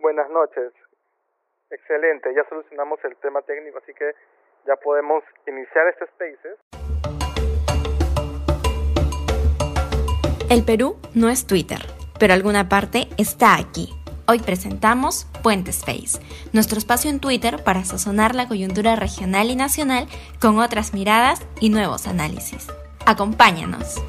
Buenas noches. Excelente, ya solucionamos el tema técnico, así que ya podemos iniciar este Spaces. El Perú no es Twitter, pero alguna parte está aquí. Hoy presentamos Puente Space, nuestro espacio en Twitter para sazonar la coyuntura regional y nacional con otras miradas y nuevos análisis. Acompáñanos.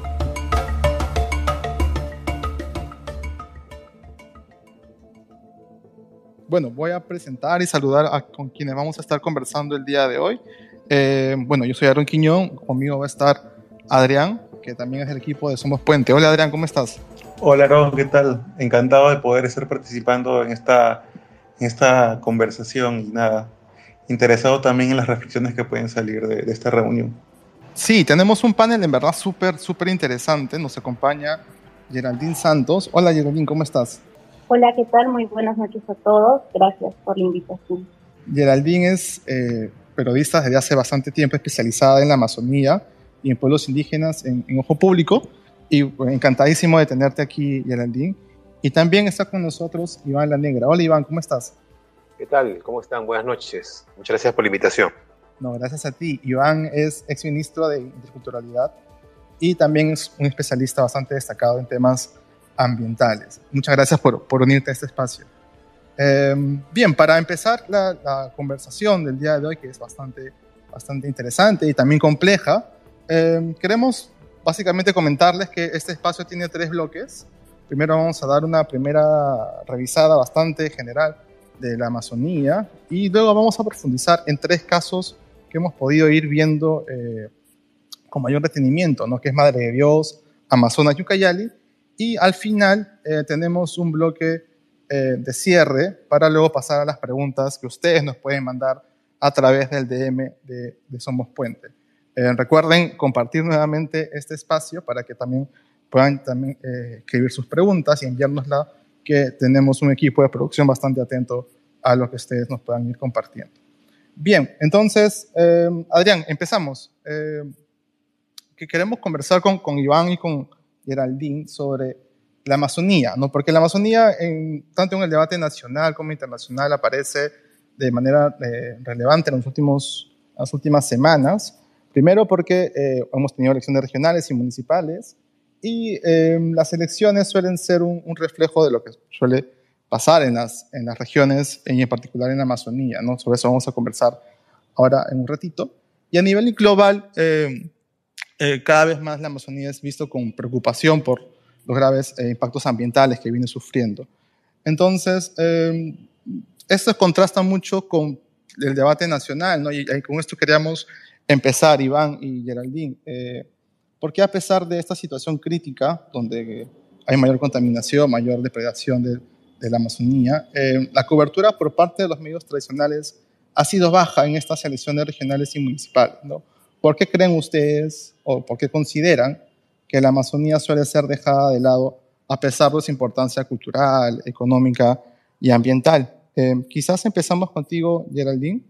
Bueno, voy a presentar y saludar a con quienes vamos a estar conversando el día de hoy. Eh, bueno, yo soy Aaron Quiñón, conmigo va a estar Adrián, que también es del equipo de Somos Puente. Hola Adrián, ¿cómo estás? Hola Aaron, ¿qué tal? Encantado de poder estar participando en esta, en esta conversación y nada, interesado también en las reflexiones que pueden salir de, de esta reunión. Sí, tenemos un panel en verdad súper, súper interesante. Nos acompaña Geraldine Santos. Hola Geraldine, ¿cómo estás? Hola, ¿qué tal? Muy buenas noches a todos. Gracias por la invitación. Geraldine es eh, periodista desde hace bastante tiempo, especializada en la Amazonía y en pueblos indígenas en, en Ojo Público. Y bueno, encantadísimo de tenerte aquí, Geraldine. Y también está con nosotros Iván La Negra. Hola Iván, ¿cómo estás? ¿Qué tal? ¿Cómo están? Buenas noches. Muchas gracias por la invitación. No, gracias a ti. Iván es exministro de Interculturalidad y también es un especialista bastante destacado en temas ambientales. Muchas gracias por, por unirte a este espacio. Eh, bien, para empezar la, la, conversación del día de hoy, que es bastante, bastante interesante y también compleja, eh, queremos básicamente comentarles que este espacio tiene tres bloques. Primero vamos a dar una primera revisada bastante general de la Amazonía y luego vamos a profundizar en tres casos que hemos podido ir viendo eh, con mayor detenimiento, ¿no? que es Madre de Dios, Amazonas y Ucayali, y al final eh, tenemos un bloque eh, de cierre para luego pasar a las preguntas que ustedes nos pueden mandar a través del DM de, de Somos Puente. Eh, recuerden compartir nuevamente este espacio para que también puedan también, eh, escribir sus preguntas y enviárnosla, que tenemos un equipo de producción bastante atento a lo que ustedes nos puedan ir compartiendo. Bien, entonces, eh, Adrián, empezamos. que queremos conversar con, con Iván y con, Geraldine sobre la Amazonía, ¿no? Porque la Amazonía, tanto en el debate nacional como internacional, aparece de manera eh, relevante en los últimos, las últimas semanas. Primero porque eh, hemos tenido elecciones regionales y municipales y eh, las elecciones suelen ser un, un, reflejo de lo que suele pasar en las, en las regiones y en particular en la Amazonía, ¿no? Sobre eso vamos a conversar ahora en un ratito. Y a nivel global, eh, eh, cada vez más la Amazonía es visto con preocupación por los graves eh, impactos ambientales que viene sufriendo. Entonces, eh, esto contrasta mucho con el debate nacional, ¿no? y, con esto queríamos empezar, Iván y Geraldine, eh, porque a pesar de esta situación crítica, donde hay mayor contaminación, mayor depredación de, de la Amazonía, eh, la cobertura por parte de los medios tradicionales ha sido baja en estas elecciones regionales y municipales, ¿no? ¿Por qué creen ustedes o por qué consideran que la Amazonía suele ser dejada de lado a pesar de su importancia cultural, económica y ambiental? Eh, quizás empezamos contigo, Geraldine.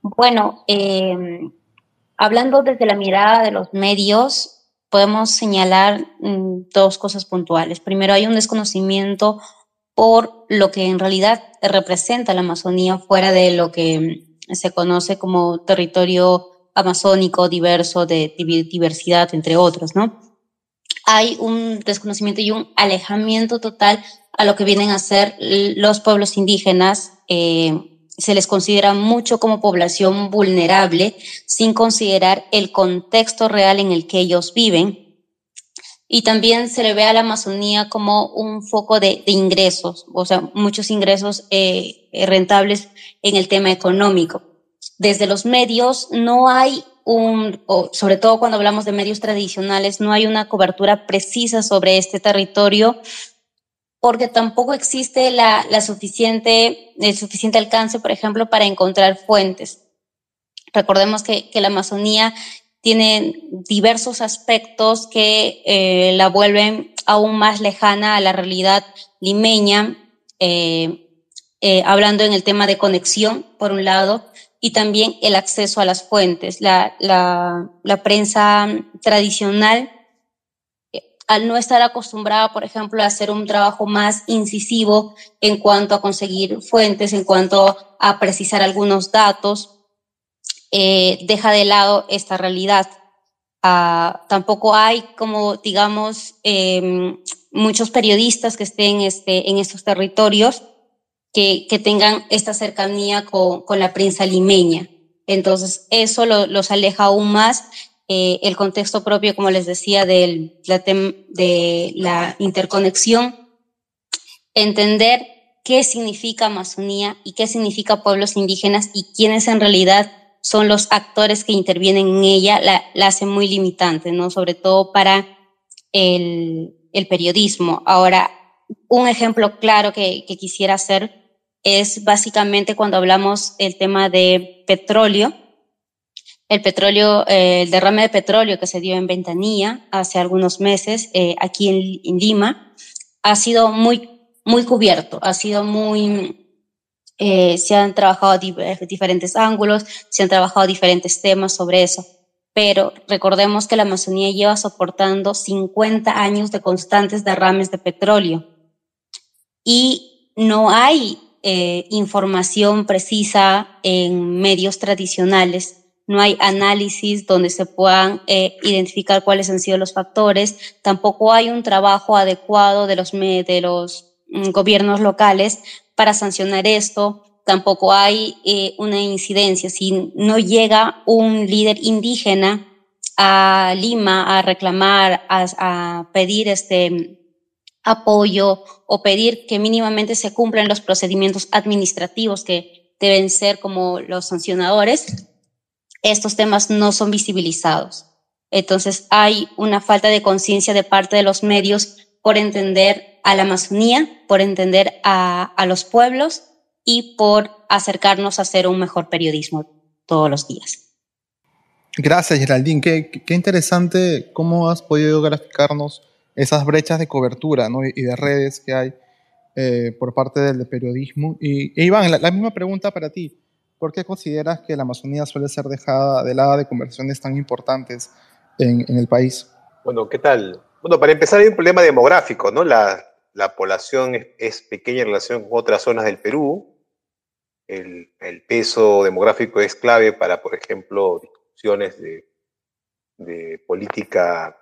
Bueno, eh, hablando desde la mirada de los medios, podemos señalar mm, dos cosas puntuales. Primero, hay un desconocimiento por lo que en realidad representa la Amazonía fuera de lo que se conoce como territorio amazónico, diverso, de diversidad, entre otros, ¿no? Hay un desconocimiento y un alejamiento total a lo que vienen a ser los pueblos indígenas. Eh, se les considera mucho como población vulnerable sin considerar el contexto real en el que ellos viven. Y también se le ve a la Amazonía como un foco de, ingresos, o sea, muchos ingresos eh, rentables en el tema económico desde los medios no hay un, o sobre todo cuando hablamos de medios tradicionales, no hay una cobertura precisa sobre este territorio porque tampoco existe la, la suficiente, el suficiente alcance, por ejemplo, para encontrar fuentes. Recordemos que, que la Amazonía tiene diversos aspectos que eh, la vuelven aún más lejana a la realidad limeña, eh, eh, hablando en el tema de conexión, por un lado, y también el acceso a las fuentes. La, la, prensa tradicional al no estar acostumbrada, por ejemplo, a hacer un trabajo más incisivo en cuanto a conseguir fuentes, en cuanto a precisar algunos datos, eh, deja de lado esta realidad. Ah, tampoco hay como, digamos, em, muchos periodistas que estén este, en estos territorios que, tengan esta cercanía con, con, la prensa limeña. Entonces, eso los aleja aún más. Eh, el contexto propio, como les decía, de la interconexión, entender qué significa Amazonía y qué significa pueblos indígenas y quiénes en realidad son los actores que intervienen en ella, la, hace muy limitante, ¿no? Sobre todo para el, periodismo. Ahora, un ejemplo claro que quisiera hacer es básicamente cuando hablamos el tema de petróleo. El petróleo, eh, el derrame de petróleo que se dio en Ventanilla hace algunos meses eh, aquí en, Lima ha sido muy, muy cubierto, ha sido muy, eh, se han trabajado diferentes ángulos, se han trabajado diferentes temas sobre eso. Pero recordemos que la Amazonía lleva soportando 50 años de constantes derrames de petróleo. Y no hay eh, información precisa en medios tradicionales. No hay análisis donde se puedan eh, identificar cuáles han sido los factores. Tampoco hay un trabajo adecuado de los, de los mm, gobiernos locales para sancionar esto. Tampoco hay eh, una incidencia. Si no llega un líder indígena a Lima a reclamar, a, a pedir este apoyo o pedir que mínimamente se cumplan los procedimientos administrativos que deben ser como los sancionadores, estos temas no son visibilizados. Entonces hay una falta de conciencia de parte de los medios por entender a la Amazonía, por entender a, a los pueblos y por acercarnos a hacer un mejor periodismo todos los días. Gracias, Geraldine. Qué, qué interesante cómo has podido graficarnos esas brechas de cobertura ¿no? y, de redes que hay eh, por parte del periodismo. Y, Iván, la, misma pregunta para ti. ¿Por qué consideras que la Amazonía suele ser dejada de lado de conversaciones tan importantes en, en el país? Bueno, ¿qué tal? Bueno, para empezar hay un problema demográfico, ¿no? La, la población es, es, pequeña en relación con otras zonas del Perú. El, el, peso demográfico es clave para, por ejemplo, discusiones de, de política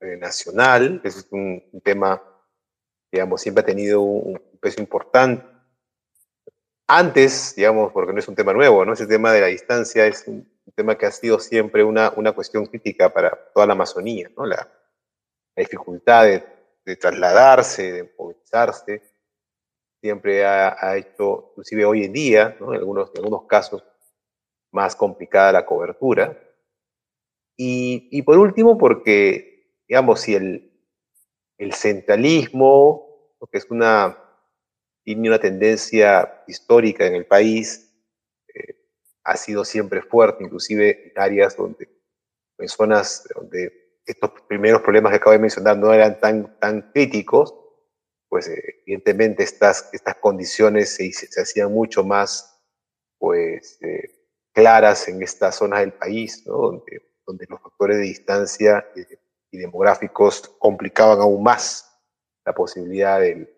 eh, nacional. Ese es un, un, tema, digamos, siempre ha tenido un, un, peso importante. Antes, digamos, porque no es un tema nuevo, ¿no? Ese tema de la distancia es un, tema que ha sido siempre una, una cuestión crítica para toda la Amazonía, ¿no? La, la dificultad de de trasladarse, de movilizarse, siempre ha, ha, hecho, inclusive hoy en día, ¿no? en, algunos, en algunos casos, más complicada la cobertura. Y, y por último, porque, digamos, si el, el centralismo, que es una, tiene una tendencia histórica en el país, eh, ha sido siempre fuerte, inclusive en áreas donde, en zonas donde estos primeros problemas que acabo de mencionar no eran tan, tan críticos, pues eh, evidentemente estas, estas condiciones se, se, hacían mucho más pues, eh, claras en estas zonas del país, ¿no? donde, donde los factores de distancia y, demográficos complicaban aún más la posibilidad de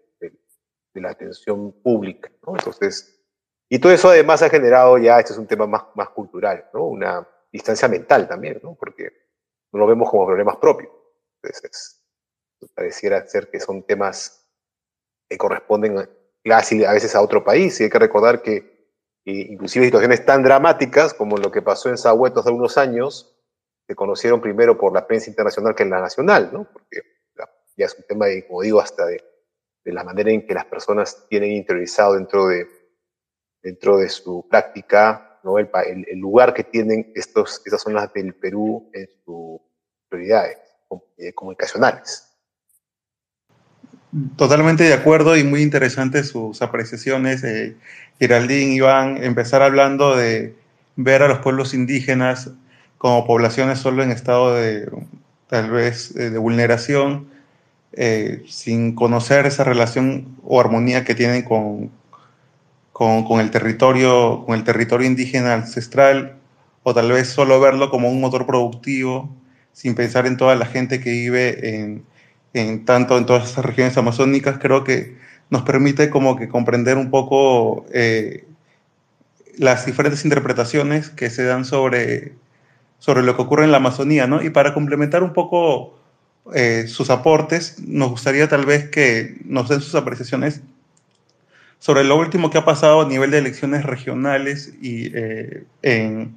la atención pública. Entonces, y todo eso además ha generado ya, este es un tema más, cultural, ¿no? una distancia mental también, ¿no? porque no lo vemos como problemas propios. Entonces, pareciera ser que son temas que corresponden casi a veces a otro país y hay que recordar que inclusive situaciones tan dramáticas como lo que pasó en Sahueto hace unos años se conocieron primero por la prensa internacional que en la nacional, ¿no? Porque ya es un tema, de, como digo, hasta de, de la manera en que las personas tienen interiorizado dentro de, dentro de su práctica ¿no? el, el, lugar que tienen estos, estas zonas del Perú en sus prioridades eh, comunicacionales. Totalmente de acuerdo y muy interesantes sus apreciaciones. Eh, Geraldine, Iván, empezar hablando de ver a los pueblos indígenas como poblaciones solo en estado de tal vez de vulneración, eh, sin conocer esa relación o armonía que tienen con, con, el territorio, con el territorio indígena ancestral, o tal vez solo verlo como un motor productivo, sin pensar en toda la gente que vive en, en tanto en todas estas regiones amazónicas, creo que nos permite como que comprender un poco eh, las diferentes interpretaciones que se dan sobre, sobre lo que ocurre en la Amazonía, ¿no? Y para complementar un poco eh, sus aportes, nos gustaría tal vez que nos den sus apreciaciones sobre lo último que ha pasado a nivel de elecciones regionales y eh, en,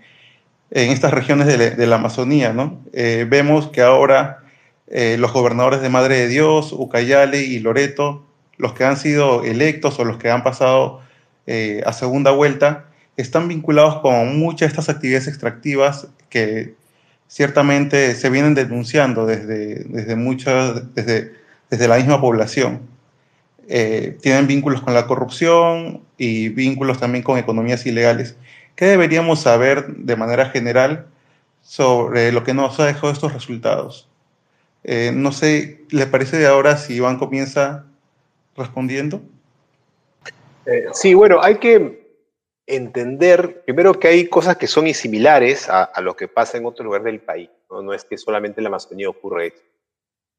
estas regiones de, la Amazonía, ¿no? vemos que ahora los gobernadores de Madre de Dios, Ucayali y Loreto los que han sido electos o los que han pasado eh, a segunda vuelta, están vinculados con muchas de estas actividades extractivas que ciertamente se vienen denunciando desde, desde, desde, desde la misma población. Eh, tienen vínculos con la corrupción y vínculos también con economías ilegales. ¿Qué deberíamos saber de manera general sobre lo que nos ha dejado estos resultados? Eh, no sé, ¿le parece de ahora si Iván comienza respondiendo? Eh, sí, bueno, hay que entender primero que hay cosas que son similares a, lo que pasa en otros lugares del país. ¿no? es que solamente en la Amazonía ocurre eso.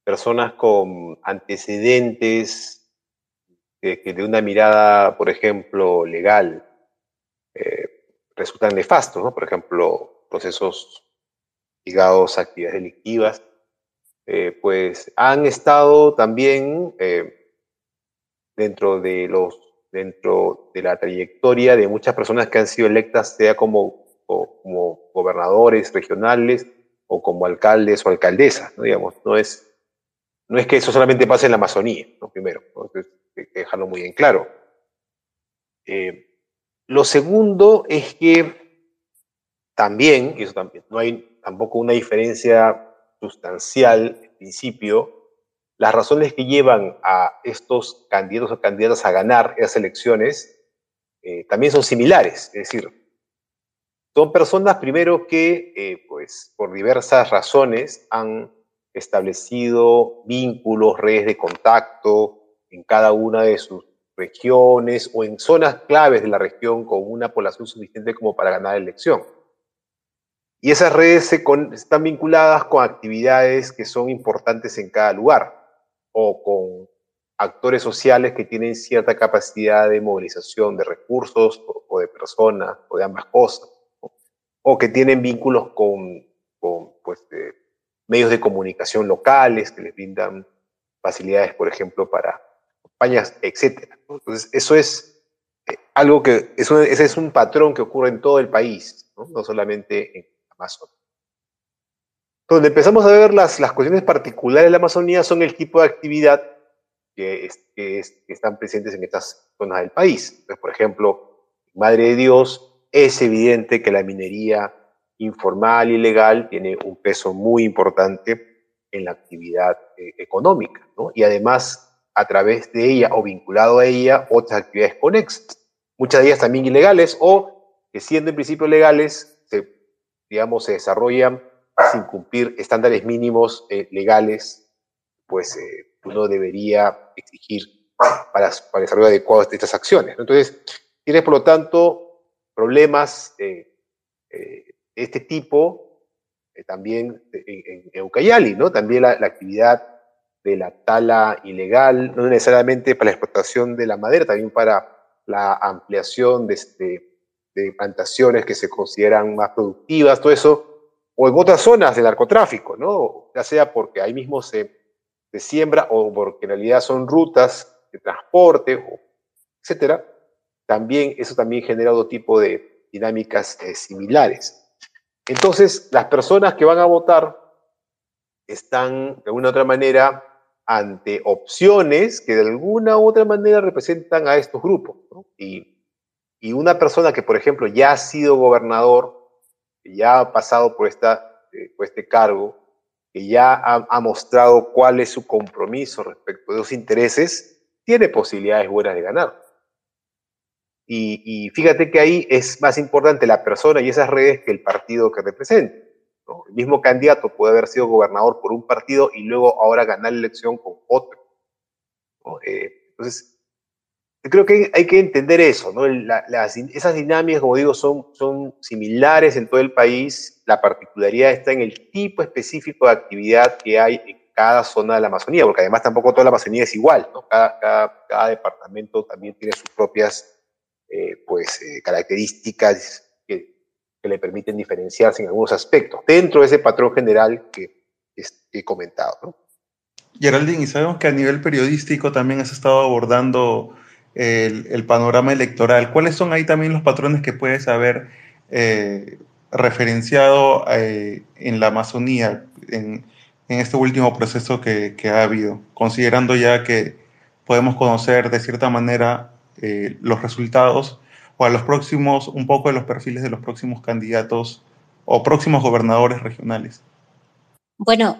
Personas con antecedentes que, de una mirada, por ejemplo, legal, eh, resultan nefastos, ¿no? Por ejemplo, procesos ligados a actividades delictivas, eh, pues han estado también dentro de los dentro de la trayectoria de muchas personas que han sido electas, sea como, como gobernadores regionales o como alcaldes o alcaldesas, ¿no? digamos, no es, no es que eso solamente pase en la Amazonía, ¿no? primero, que dejarlo muy en claro. Eh, lo segundo es que también, y eso también, no hay tampoco una diferencia sustancial en principio las razones que llevan a estos candidatos o candidatas a ganar esas elecciones eh, también son similares. Es decir, son personas primero que, eh, pues, por diversas razones han establecido vínculos, redes de contacto en cada una de sus regiones o en zonas claves de la región con una población suficiente como para ganar la elección. Y esas redes están vinculadas con actividades que son importantes en cada lugar o con actores sociales que tienen cierta capacidad de movilización de recursos o, de personas o de ambas cosas, o que tienen vínculos con, pues, medios de comunicación locales que les brindan facilidades, por ejemplo, para campañas, etc. Entonces, eso es eh, algo que, eso, ese es un patrón que ocurre en todo el país, no, no solamente en Amazonas. Donde empezamos a ver las, las cuestiones particulares de la Amazonía son el tipo de actividad que, están presentes en estas zonas del país. Por ejemplo, Madre de Dios, es evidente que la minería informal y legal tiene un peso muy importante en la actividad eh, económica, ¿no? Y además, a través de ella o vinculado a ella, otras actividades conexas, muchas de ellas también ilegales o que siendo en principio legales, se, digamos, se desarrollan sin cumplir estándares mínimos eh, legales, pues eh, uno debería exigir para, para el desarrollo adecuado de estas acciones. Entonces, tienes, por lo tanto, problemas eh, de este tipo también en, en, Ucayali, ¿no? También la, actividad de la tala ilegal, no necesariamente para la explotación de la madera, también para la ampliación de, este, de plantaciones que se consideran más productivas, todo eso o en otras zonas del narcotráfico, ¿no? Ya sea porque ahí mismo se, se siembra o porque en realidad son rutas de transporte, etcétera. También, eso también genera otro tipo de dinámicas eh, similares. Entonces, las personas que van a votar están de alguna u otra manera ante opciones que de alguna u otra manera representan a estos grupos. Y, y una persona que, por ejemplo, ya ha sido gobernador ya ha pasado por, esta, eh, por este cargo, que ya ha, mostrado cuál es su compromiso respecto de los intereses, tiene posibilidades buenas de ganar. Y, fíjate que ahí es más importante la persona y esas redes que el partido que representa. El mismo candidato puede haber sido gobernador por un partido y luego ahora ganar la elección con otro. Eh, entonces, creo que hay que entender eso, ¿no? esas dinámicas, como digo, son, son similares en todo el país. La particularidad está en el tipo específico de actividad que hay en cada zona de la Amazonía, porque además tampoco toda la Amazonía es igual, ¿no? Cada, cada, departamento también tiene sus propias eh, pues, eh, características que, que, le permiten diferenciarse en algunos aspectos, dentro de ese patrón general que, he comentado. ¿no? Geraldine, y sabemos que a nivel periodístico también has estado abordando el, panorama electoral. ¿Cuáles son ahí también los patrones que puedes haber eh, referenciado eh, en la Amazonía en, este último proceso que, ha habido, considerando ya que podemos conocer de cierta manera eh, los resultados o a los próximos, un poco de los perfiles de los próximos candidatos o próximos gobernadores regionales? Bueno,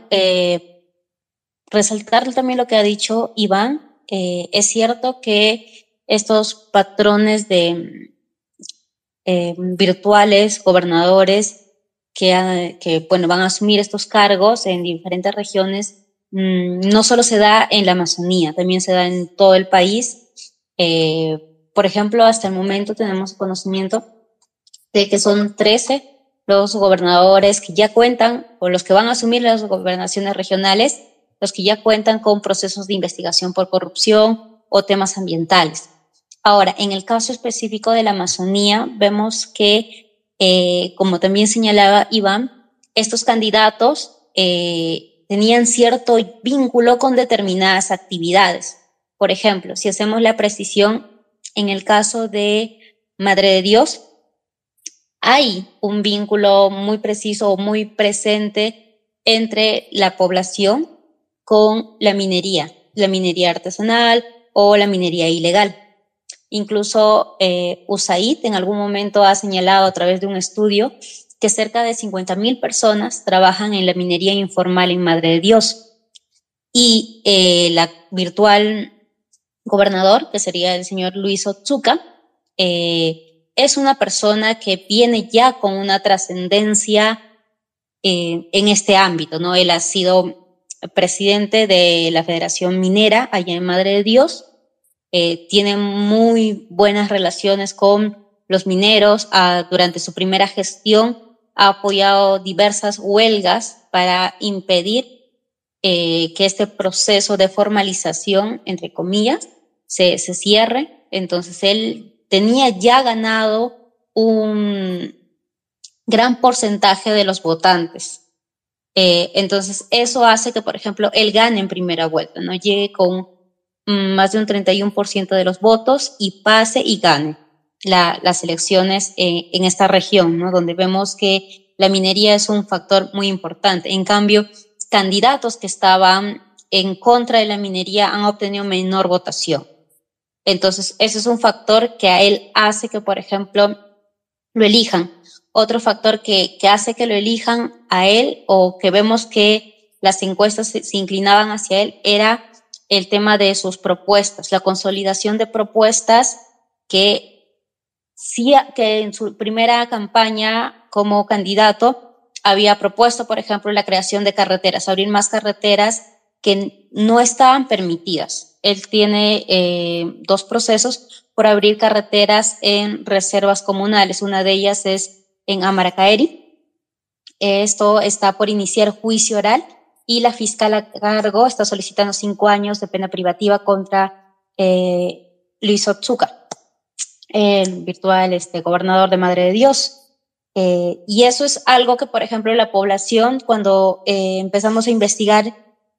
resaltar también lo que ha dicho Iván. Es cierto que estos patrones de eh, virtuales, gobernadores, que, que, bueno, van a asumir estos cargos en diferentes regiones, mmm, no solo se da en la Amazonía, también se da en todo el país. Eh, por ejemplo, hasta el momento tenemos conocimiento de que son 13 los gobernadores que ya cuentan, o los que van a asumir las gobernaciones regionales, los que ya cuentan con procesos de investigación por corrupción o temas ambientales. Ahora, en el caso específico de la Amazonía, vemos que, eh, como también señalaba Iván, estos candidatos eh, tenían cierto vínculo con determinadas actividades. Por ejemplo, si hacemos la precisión en el caso de Madre de Dios, hay un vínculo muy preciso o muy presente entre la población con la minería, la minería artesanal o la minería ilegal. Incluso eh, USAID en algún momento ha señalado a través de un estudio que cerca de 50.000 personas trabajan en la minería informal en Madre de Dios. Y eh, la virtual gobernador, que sería el señor Luis Otsuka, eh, es una persona que viene ya con una trascendencia eh, en este ámbito, ¿no? Él ha sido presidente de la Federación Minera allá en Madre de Dios, eh, tiene muy buenas relaciones con los mineros, durante su primera gestión ha apoyado diversas huelgas para impedir eh, que este proceso de formalización, entre comillas, se, se cierre. Entonces él tenía ya ganado un gran porcentaje de los votantes. Eh, entonces, eso hace que, por ejemplo, él gane en primera vuelta, ¿no? Llegue con más de un 31% de los votos y pase y gane las elecciones eh, en esta región, ¿no? Donde vemos que la minería es un factor muy importante. En cambio, candidatos que estaban en contra de la minería han obtenido menor votación. Entonces, ese es un factor que a él hace que, por ejemplo, lo elijan. Otro factor que, que hace que lo elijan a él o que vemos que las encuestas se inclinaban hacia él era el tema de sus propuestas, la consolidación de propuestas que sí, que en su primera campaña como candidato había propuesto, por ejemplo, la creación de carreteras, abrir más carreteras que no estaban permitidas él tiene eh, dos procesos por abrir carreteras en reservas comunales. Una de ellas es en Amaracaeri. Esto está por iniciar juicio oral y la fiscal a cargo está solicitando cinco años de pena privativa contra eh, Luis Otsuka, el virtual este, gobernador de Madre de Dios. Eh, y eso es algo que, por ejemplo, la población, cuando eh, empezamos a investigar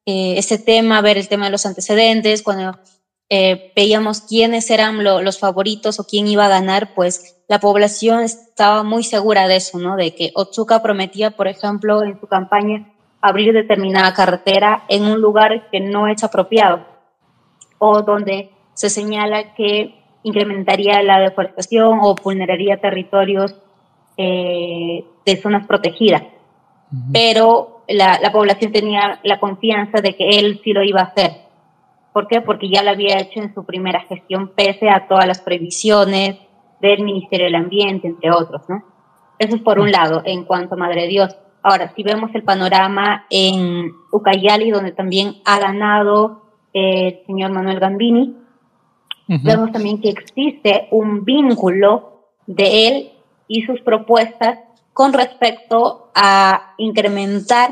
eh, este tema, ver el tema de los antecedentes, cuando eh, veíamos quiénes eran los favoritos o quién iba a ganar, pues la población estaba muy segura de eso, ¿no? De que Otsuka prometía, por ejemplo, en su campaña abrir determinada carretera en un lugar que no es apropiado o donde se señala que incrementaría la deforestación o vulneraría territorios eh, de zonas protegidas. Pero la, la, población tenía la confianza de que él sí lo iba a hacer. ¿Por qué? Porque ya lo había hecho en su primera gestión, pese a todas las previsiones del Ministerio del Ambiente, entre otros, ¿no? Eso es por un lado, en cuanto a Madre de Dios. Ahora, si vemos el panorama en Ucayali, donde también ha ganado el señor Manuel Gambini, vemos también que existe un vínculo de él y sus propuestas con respecto a incrementar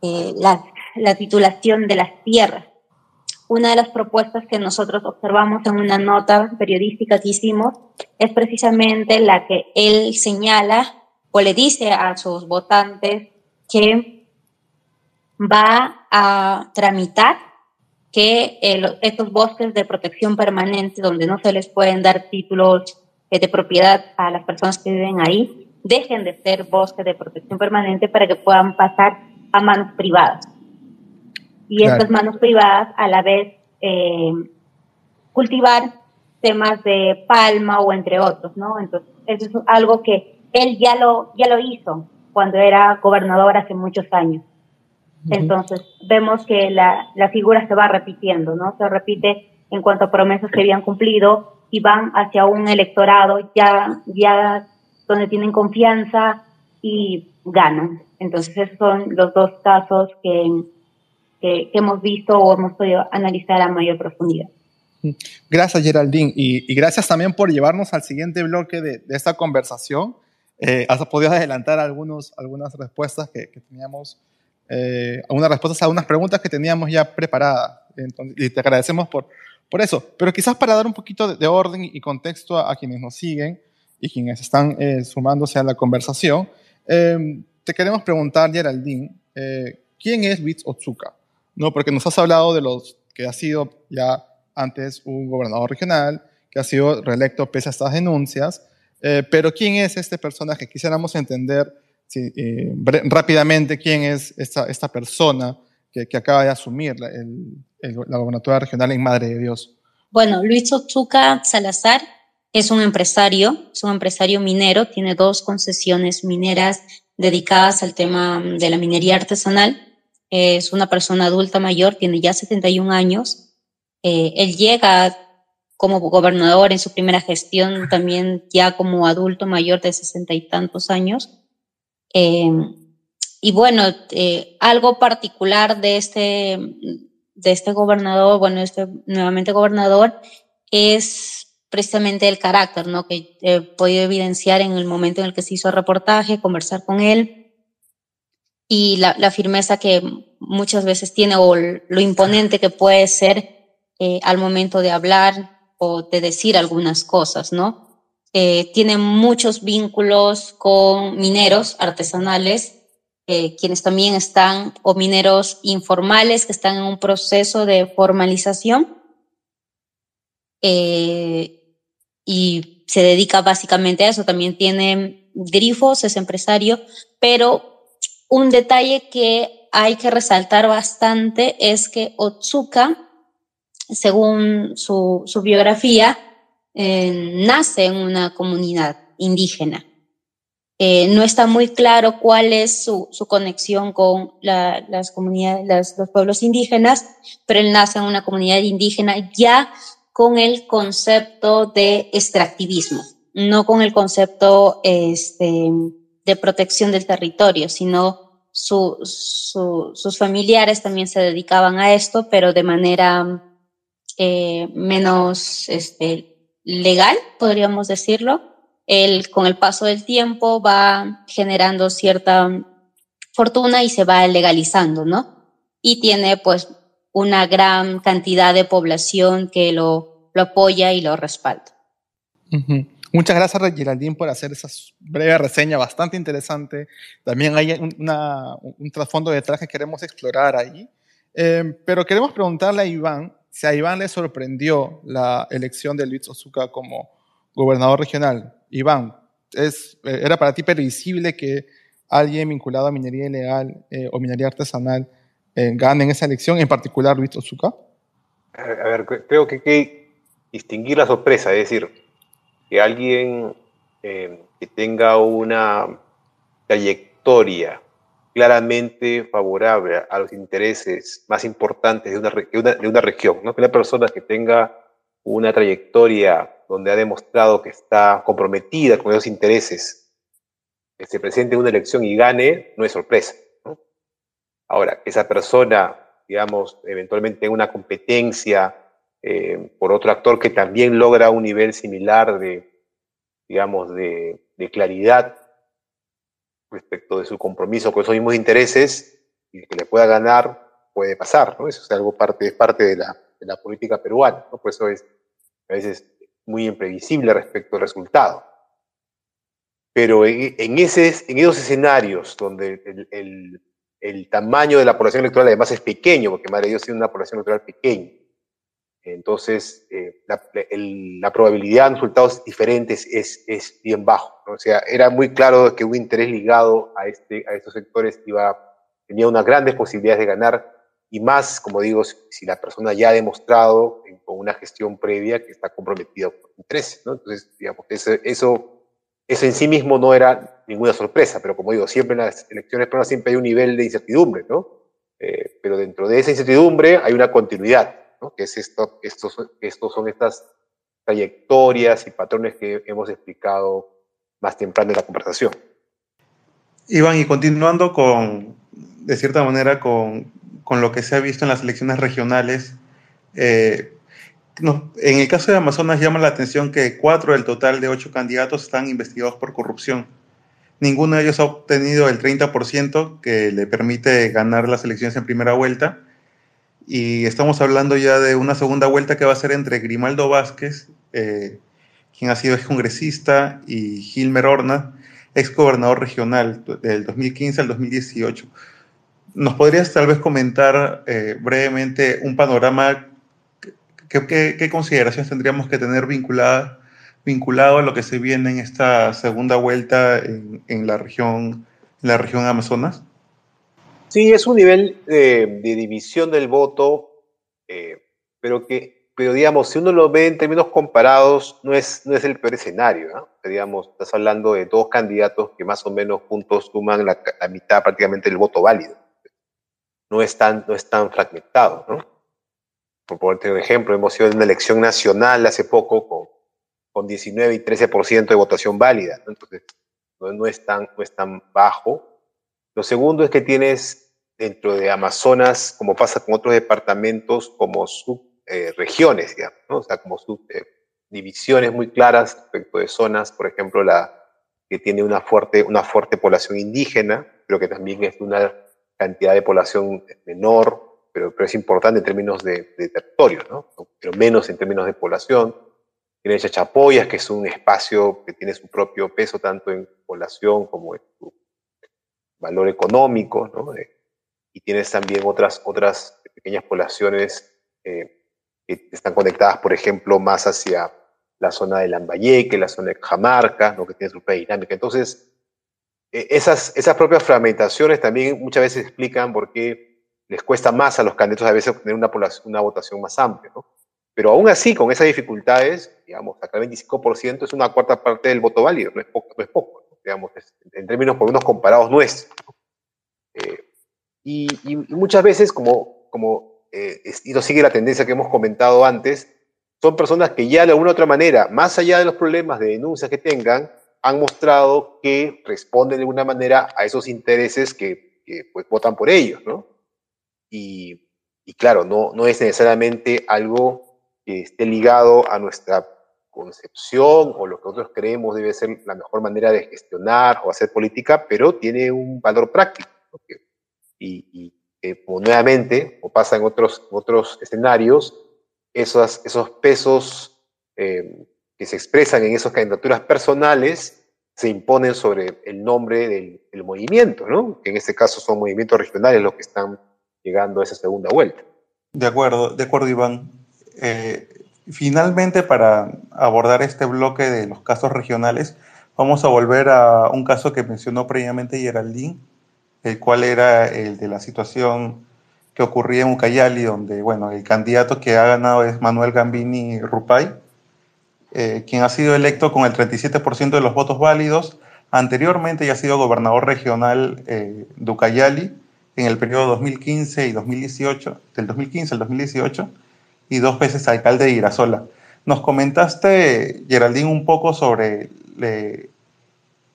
eh, las la titulación de las tierras. Una de las propuestas que nosotros observamos en una nota periodística que hicimos es precisamente la que él señala o le dice a sus votantes que va a tramitar que estos bosques de protección permanente, donde no se les pueden dar títulos de propiedad a las personas que viven ahí, dejen de ser bosques de protección permanente para que puedan pasar a manos privadas. Y estas manos privadas a la vez eh, cultivar temas de palma o entre otros, ¿no? Entonces, eso es algo que él ya lo, ya lo hizo cuando era gobernador hace muchos años. Entonces, vemos que la, la, figura se va repitiendo, ¿no? Se repite en cuanto a promesas que habían cumplido y van hacia un electorado ya, ya donde tienen confianza y ganan. Entonces, esos son los dos casos que, que, hemos visto o hemos podido analizar a mayor profundidad. Gracias, Geraldine. Y, y gracias también por llevarnos al siguiente bloque de, de esta conversación. Eh, has podido adelantar algunos, algunas respuestas que, teníamos eh, algunas respuestas a unas preguntas que teníamos ya preparadas. y te agradecemos por, por eso. Pero quizás para dar un poquito de, orden y contexto a, quienes nos siguen y quienes están eh, sumándose a la conversación, eh, te queremos preguntar, Geraldine, eh, ¿quién es Luis Otsuka? ¿No? Porque nos has hablado de los que ha sido ya antes un gobernador regional, que ha sido reelecto pese a estas denuncias, pero ¿quién es este personaje? Quisiéramos entender eh, rápidamente quién es esta, esta persona que, que, acaba de asumir la, el, la gobernatura regional en Madre de Dios. Bueno, Luis Otsuka Salazar es un empresario, es un empresario minero, tiene dos concesiones mineras dedicadas al tema de la minería artesanal. Es una persona adulta mayor, tiene ya 71 años. Eh, él llega como gobernador en su primera gestión, también ya como adulto mayor de sesenta y tantos años. Eh, y bueno, eh, algo particular de este, de este gobernador, bueno, este nuevamente gobernador, es precisamente el carácter, ¿no? Que he podido evidenciar en el momento en el que se hizo el reportaje, conversar con él y la, la firmeza que muchas veces tiene o lo imponente que puede ser eh, al momento de hablar de decir algunas cosas, ¿no? Eh, tiene muchos vínculos con mineros artesanales, eh, quienes también están, o mineros informales que están en un proceso de formalización. Eh, y se dedica básicamente a eso. También tiene grifos, es empresario, pero un detalle que hay que resaltar bastante es que Otsuka, según su, biografía, eh, nace en una comunidad indígena. Eh, no está muy claro cuál es su, conexión con la, las comunidades, los pueblos indígenas, pero él nace en una comunidad indígena ya con el concepto de extractivismo, no con el concepto este, de protección del territorio, sino su, su, sus familiares también se dedicaban a esto, pero de manera eh, menos este, legal, podríamos decirlo. Él, con el paso del tiempo, va generando cierta fortuna y se va legalizando, ¿no? Y tiene, pues, una gran cantidad de población que lo, lo apoya y lo respalda. Muchas gracias, Geraldine, por hacer esa breve reseña bastante interesante. También hay una, un trasfondo detrás que queremos explorar ahí. Eh, pero queremos preguntarle a Iván si a Iván le sorprendió la elección de Luis Ozuka como gobernador regional, Iván, ¿es, eh, ¿era para ti previsible que alguien vinculado a minería ilegal eh, o minería artesanal eh, gane en esa elección, en particular Luis Ozuka? A ver, creo que hay que distinguir la sorpresa, es decir, que alguien que tenga una trayectoria claramente favorable a los intereses más importantes de una, de una, región, ¿no? que una persona que tenga una trayectoria donde ha demostrado que está comprometida con esos intereses, que se presente en una elección y gane, no es sorpresa. Ahora, esa persona, digamos, eventualmente tenga una competencia eh, por otro actor que también logra un nivel similar de, digamos, de claridad respecto de su compromiso con esos mismos intereses y que le pueda ganar, puede pasar, ¿no? Eso es algo parte, es parte de la, política peruana, ¿no? Por eso es a veces muy imprevisible respecto al resultado. Pero en, en, en esos escenarios donde el, el, el, tamaño de la población electoral además es pequeño, porque Madre Dios tiene una población electoral pequeña, entonces eh, la, probabilidad de resultados diferentes es, es bien bajo. O sea, era muy claro que un interés ligado a, este, a estos sectores iba, tenía unas grandes posibilidades de ganar, y más, como digo, si la persona ya ha demostrado con una gestión previa que está comprometida con intereses. ¿no? Entonces, digamos, eso, eso, eso, en sí mismo no era ninguna sorpresa, pero como digo, siempre en las elecciones pero siempre hay un nivel de incertidumbre, ¿no? Eh, pero dentro de esa incertidumbre hay una continuidad, ¿no? que es esto, estos, estos son estas trayectorias y patrones que hemos explicado más temprano en la conversación. Iván, y continuando con, de cierta manera, con, con lo que se ha visto en las elecciones regionales, eh, no, en el caso de Amazonas llama la atención que cuatro del total de ocho candidatos están investigados por corrupción. Ninguno de ellos ha obtenido el 30% que le permite ganar las elecciones en primera vuelta. Y estamos hablando ya de una segunda vuelta que va a ser entre Grimaldo Vázquez, eh, quien ha sido ex congresista, y Gilmer Horna, ex gobernador regional del 2015 al 2018. ¿Nos podrías tal vez comentar eh, brevemente un panorama ¿Qué, consideraciones tendríamos que tener vinculado a lo que se viene en esta segunda vuelta en la, región, en la región Amazonas? Sí, es un nivel eh, de división del voto, eh, pero que, pero digamos, si uno lo ve en términos comparados, no es, no es el peor escenario, ¿no? Digamos, estás hablando de dos candidatos que más o menos juntos suman la, la mitad prácticamente del voto válido. No es tan, no es tan fragmentado, ¿no? por ponerte un ejemplo, hemos sido en una elección nacional hace poco con, con 19 y 13% de votación válida, ¿no? entonces no, no, es tan, no es tan bajo. Lo segundo es que tienes dentro de Amazonas, como pasa con otros departamentos, como subregiones, eh, ¿no? o sea, como subdivisiones eh, muy claras respecto de zonas, por ejemplo, la que tiene una fuerte, una fuerte población indígena, pero que también es una cantidad de población menor, pero, pero es importante en términos de, de, territorio, ¿no? pero menos en términos de población. Tiene Chachapoyas, que es un espacio que tiene su propio peso tanto en población como en su valor económico, ¿no? Eh, y tienes también otras, otras pequeñas poblaciones eh, que están conectadas, por ejemplo, más hacia la zona de Lambayeque, la zona de Cajamarca, ¿no? que tiene su propia dinámica. Entonces, eh, esas, esas propias fragmentaciones también muchas veces explican por qué les cuesta más a los candidatos a veces obtener una, votación más amplia, ¿no? Pero aún así, con esas dificultades, digamos, el 25% es una cuarta parte del voto válido, no es poco, no es poco digamos, en términos por unos comparados es. Eh, y, muchas veces, como, como eh, y sigue la tendencia que hemos comentado antes, son personas que ya de alguna otra manera, más allá de los problemas de denuncia que tengan, han mostrado que responden de alguna manera a esos intereses que, pues, votan por ellos, ¿no? Y, y claro, no, no es necesariamente algo que esté ligado a nuestra concepción o lo que nosotros creemos debe ser la mejor manera de gestionar o hacer política, pero tiene un valor práctico. Y, como nuevamente, o pasa en otros, otros escenarios, esos, esos pesos eh, que se expresan en esas candidaturas personales se imponen sobre el nombre del, del movimiento, ¿no? que en este caso son movimientos regionales los que están llegando a esa segunda vuelta. De acuerdo, de acuerdo, Iván. Eh, finalmente, para abordar este bloque de los casos regionales, vamos a volver a un caso que mencionó previamente Geraldine, el cual era el de la situación que ocurría en Ucayali, donde, bueno, el candidato que ha ganado es Manuel Gambini Rupay, eh, quien ha sido electo con el 37% de los votos válidos. Anteriormente ya ha sido gobernador regional eh, de Ucayali en el periodo 2015 y 2018, del 2015 al 2018, y dos veces alcalde de Irasola. Nos comentaste, Geraldine, un poco sobre le,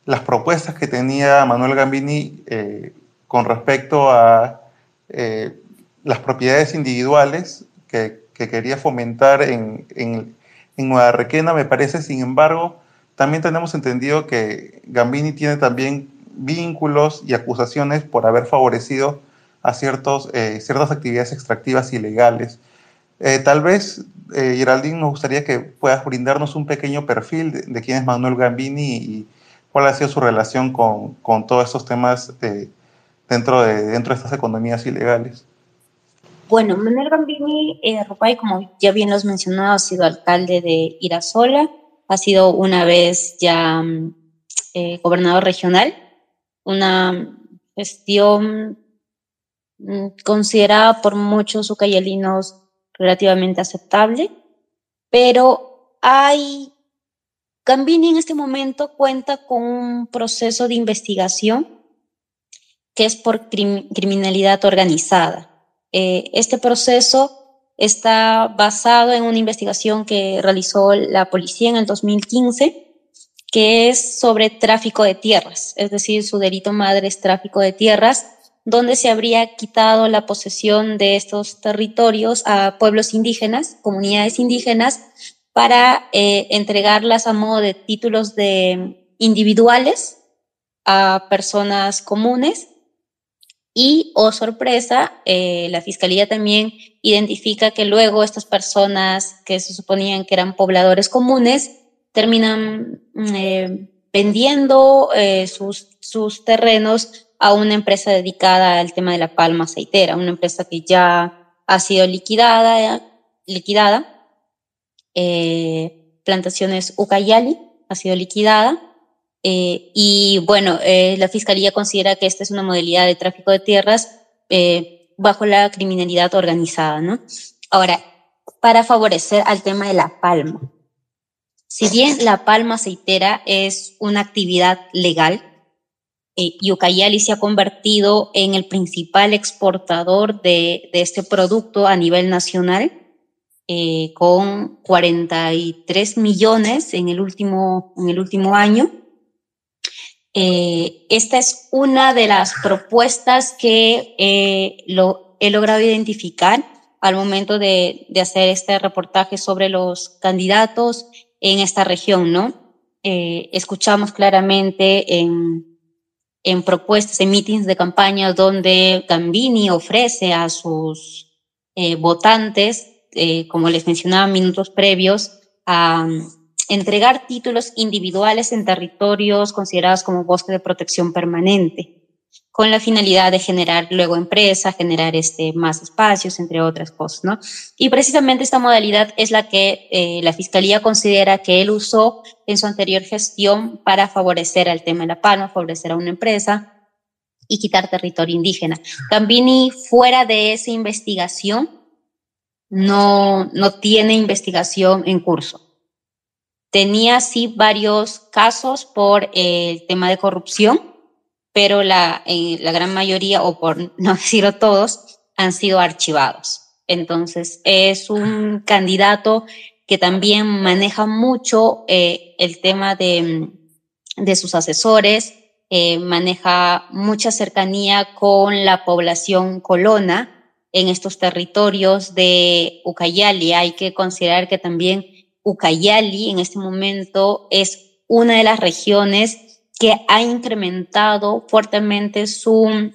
las propuestas que tenía Manuel Gambini eh, con respecto a eh, las propiedades individuales que, que quería fomentar en, en, en Nueva Requena. Me parece, sin embargo, también tenemos entendido que Gambini tiene también vínculos y acusaciones por haber favorecido a ciertos, eh, ciertas actividades extractivas ilegales. Tal vez, Geraldine, nos gustaría que puedas brindarnos un pequeño perfil de, quién es Manuel Gambini y cuál ha sido su relación con, con todos estos temas dentro, de, dentro de estas economías ilegales. Bueno, Manuel Gambini eh, Rupay, como ya bien lo has mencionado, ha sido alcalde de Irasola, ha sido una vez ya mm, eh, gobernador regional, una gestión mm, considerada por muchos ucayalinos relativamente aceptable, pero hay, Gambini en este momento cuenta con un proceso de investigación que es por criminalidad organizada. Eh, este proceso está basado en una investigación que realizó la policía en el 2015, que es sobre tráfico de tierras, es decir, su delito madre es tráfico de tierras, donde se habría quitado la posesión de estos territorios a pueblos indígenas, comunidades indígenas, para eh, entregarlas a modo de títulos de individuales a personas comunes. Y, oh sorpresa, eh, la Fiscalía también identifica que luego estas personas que se suponían que eran pobladores comunes terminan mm, eh, vendiendo sus, sus terrenos a una empresa dedicada al tema de la palma aceitera, una empresa que ya ha sido liquidada, liquidada Plantaciones Ucayali ha sido liquidada eh, y bueno, eh, la Fiscalía considera que esta es una modalidad de tráfico de tierras eh, bajo la criminalidad organizada, ¿no? Ahora, para favorecer al tema de la palma. Si bien la palma aceitera es una actividad legal, y Ucayali se ha convertido en el principal exportador de este producto a nivel nacional, con 43 millones en el último, en el último año, eh, esta es una de las propuestas que eh, lo, he logrado identificar al momento de, de, hacer este reportaje sobre los candidatos en esta región, ¿no? Eh, escuchamos claramente en, en propuestas, en meetings de campaña donde Gambini ofrece a sus eh, votantes, eh, como les mencionaba minutos previos, a entregar títulos individuales en territorios considerados como bosque de protección permanente, con la finalidad de generar luego empresa, generar este, más espacios, entre otras cosas, ¿no? Y precisamente esta modalidad es la que eh, la Fiscalía considera que él usó en su anterior gestión para favorecer al tema de la palma, favorecer a una empresa y quitar territorio indígena. También fuera de esa investigación, no, no tiene investigación en curso. Tenía sí varios casos por el tema de corrupción, pero la, eh, la gran mayoría, o por no decirlo todos, han sido archivados. Entonces, es un candidato que también maneja mucho eh, el tema de, de sus asesores, eh, maneja mucha cercanía con la población colona en estos territorios de Ucayali. Hay que considerar que también Ucayali en este momento es una de las regiones que ha incrementado fuertemente su,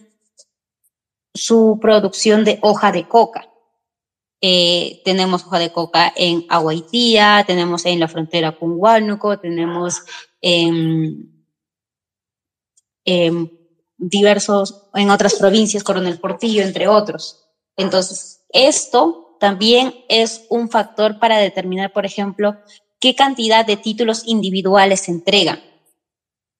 su producción de hoja de coca. Eh, tenemos hoja de coca en Aguaitía, tenemos en la frontera con Huánuco, tenemos en, diversos, en otras provincias, Coronel Portillo, entre otros. Entonces, esto también es un factor para determinar, por ejemplo, qué cantidad de títulos individuales se entregan.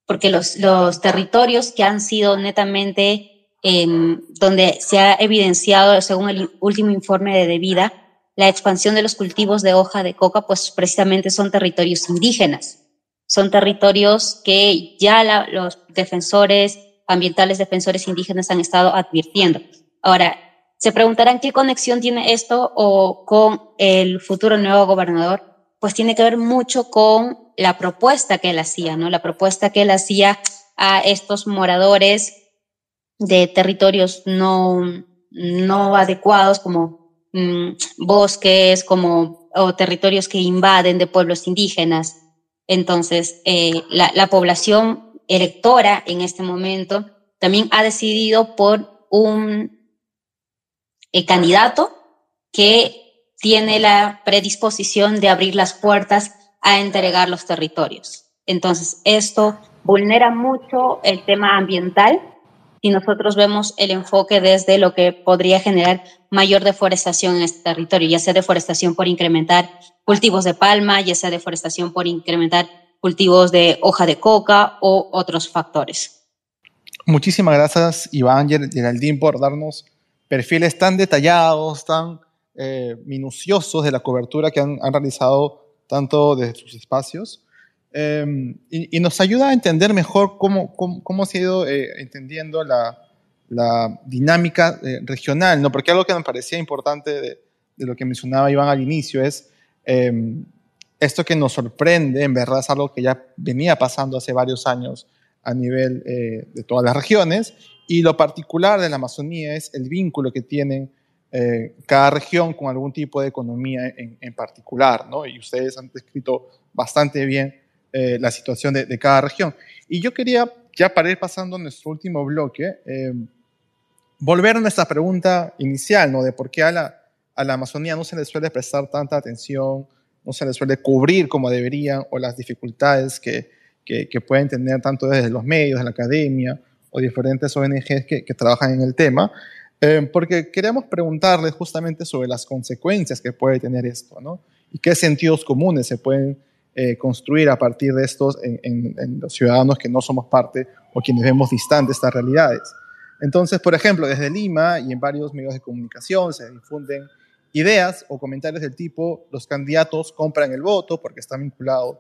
Porque los, los territorios que han sido netamente, donde se ha evidenciado, según el último informe de Debida, la expansión de los cultivos de hoja de coca, pues precisamente son territorios indígenas. Son territorios que ya los defensores ambientales, defensores indígenas han estado advirtiendo. Ahora, se preguntarán qué conexión tiene esto o con el futuro nuevo gobernador. Pues tiene que ver mucho con la propuesta que él hacía, ¿no? La propuesta que él hacía a estos moradores de territorios no, no adecuados como mm, bosques, como o territorios que invaden de pueblos indígenas. Entonces, eh, la, la población electora en este momento también ha decidido por un eh, candidato que tiene la predisposición de abrir las puertas a entregar los territorios. Entonces, esto vulnera mucho el tema ambiental y nosotros vemos el enfoque desde lo que podría generar mayor deforestación en este territorio, ya sea deforestación por incrementar cultivos de palma, ya sea deforestación por incrementar cultivos de hoja de coca o otros factores. Muchísimas gracias, Iván Geraldín, por darnos perfiles tan detallados, tan eh, minuciosos de la cobertura que han, realizado tanto desde sus espacios. Em, y, nos ayuda a entender mejor cómo, cómo, se ha ido eh, entendiendo la, la dinámica eh, regional, ¿no? Porque algo que me parecía importante de, de, lo que mencionaba Iván al inicio es em, esto que nos sorprende, en verdad es algo que ya venía pasando hace varios años a nivel de todas las regiones, y lo particular de la Amazonía es el vínculo que tienen eh, cada región con algún tipo de economía en, particular, ¿no? Y ustedes han descrito bastante bien eh, la situación de, cada región. Y yo quería, ya para ir pasando nuestro último bloque, eh, volver a nuestra pregunta inicial, ¿no? De por qué a la, a la Amazonía no se le suele prestar tanta atención, no se le suele cubrir como deberían, o las dificultades que, que, pueden tener tanto desde los medios, de la academia, o diferentes ONGs que, que trabajan en el tema. Eh, porque queremos preguntarles justamente sobre las consecuencias que puede tener esto, ¿no? Y qué sentidos comunes se pueden eh, construir a partir de estos en, los ciudadanos que no somos parte o quienes vemos distantes estas realidades. Entonces, por ejemplo, desde Lima y en varios medios de comunicación se difunden ideas o comentarios del tipo, los candidatos compran el voto porque están vinculados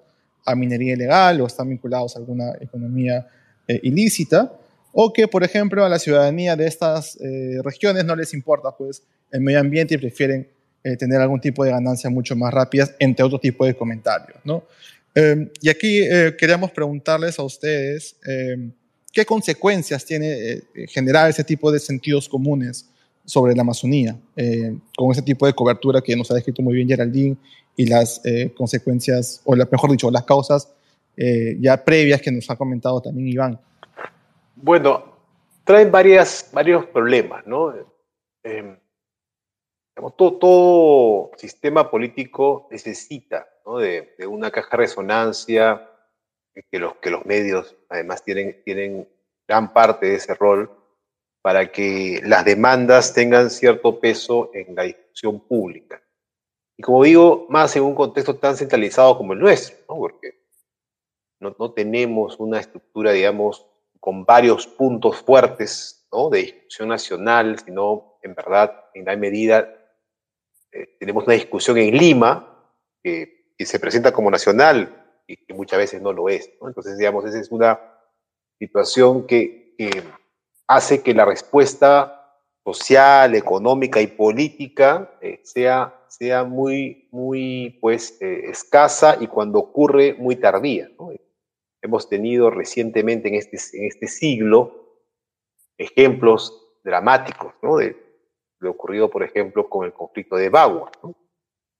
a minería ilegal o están vinculados a alguna economía eh, ilícita, o que, por ejemplo, a la ciudadanía de estas eh, regiones no les importa pues, el medio ambiente y prefieren eh, tener algún tipo de ganancia mucho más rápidas, entre otro tipo de comentarios. ¿no? Em, y aquí eh, queríamos preguntarles a ustedes em, qué consecuencias tiene generar ese tipo de sentidos comunes sobre la Amazonía, con ese tipo de cobertura que nos ha descrito muy bien Geraldine y las consecuencias, o mejor dicho, las causas ya previas que nos ha comentado también Iván. Bueno, traen varias, varios problemas, ¿no? Em, todo, sistema político necesita de, una caja de resonancia, que los, que los medios además tienen, tienen gran parte de ese rol para que las demandas tengan cierto peso en la discusión pública. Y como digo, más en un contexto tan centralizado como el nuestro, ¿no? porque no, no tenemos una estructura, digamos, con varios puntos fuertes de discusión nacional, sino en verdad, en gran medida, eh, tenemos una discusión en Lima que, se presenta como nacional y que muchas veces no lo es. Entonces, digamos, esa es una situación que, hace que la respuesta social, económica y política eh, sea, sea muy, muy pues, eh, escasa y cuando ocurre muy tardía. Hemos tenido recientemente en este, en este siglo ejemplos dramáticos ¿no? de lo ocurrido, por ejemplo, con el conflicto de Bagua. ¿no?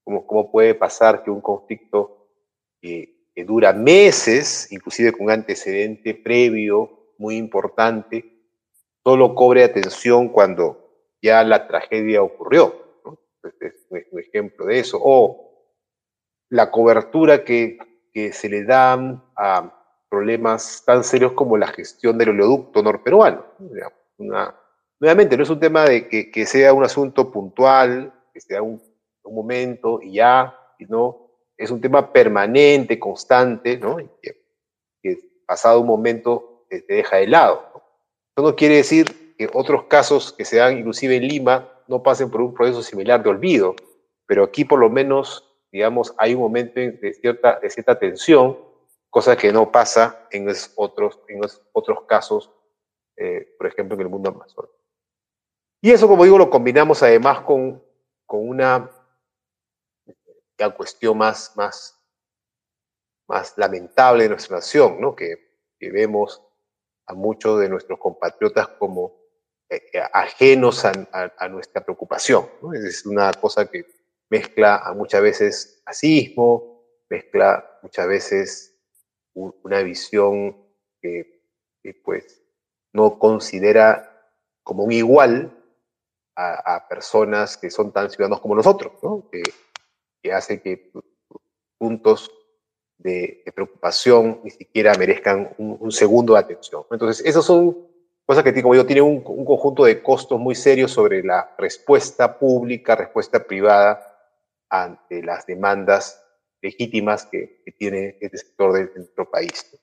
¿Cómo, puede pasar que un conflicto que, dura meses, inclusive con un antecedente previo muy importante, solo cobre atención cuando ya la tragedia ocurrió? Este es un ejemplo de eso. O la cobertura que, que se le da a problemas tan serios como la gestión del oleoducto norperuano. Una, nuevamente, no es un tema de que, sea un asunto puntual, que sea un, momento y ya, sino es un tema permanente, constante, ¿no? que, pasado un momento te, deja de lado. Eso no quiere decir que otros casos que se dan inclusive en Lima no pasen por un proceso similar de olvido, pero aquí por lo menos, digamos, hay un momento de cierta, de cierta tensión cosa que no pasa en otros, en otros casos, eh, por ejemplo, en el mundo amazónico. Y eso, como digo, lo combinamos además con, una cuestión más, lamentable de nuestra nación, ¿no? que, vemos a muchos de nuestros compatriotas como eh, eh, ajenos a, nuestra preocupación. Es una cosa que mezcla muchas veces asismo, mezcla muchas veces una visión que, pues no considera como un igual a, personas que son tan ciudadanos como nosotros, ¿no? que, que hace que puntos de, preocupación ni siquiera merezcan un, segundo de atención. Entonces, esas son cosas que, como yo, tienen un, un, conjunto de costos muy serios sobre la respuesta pública, respuesta privada ante las demandas legítimas que, tiene este sector de, país.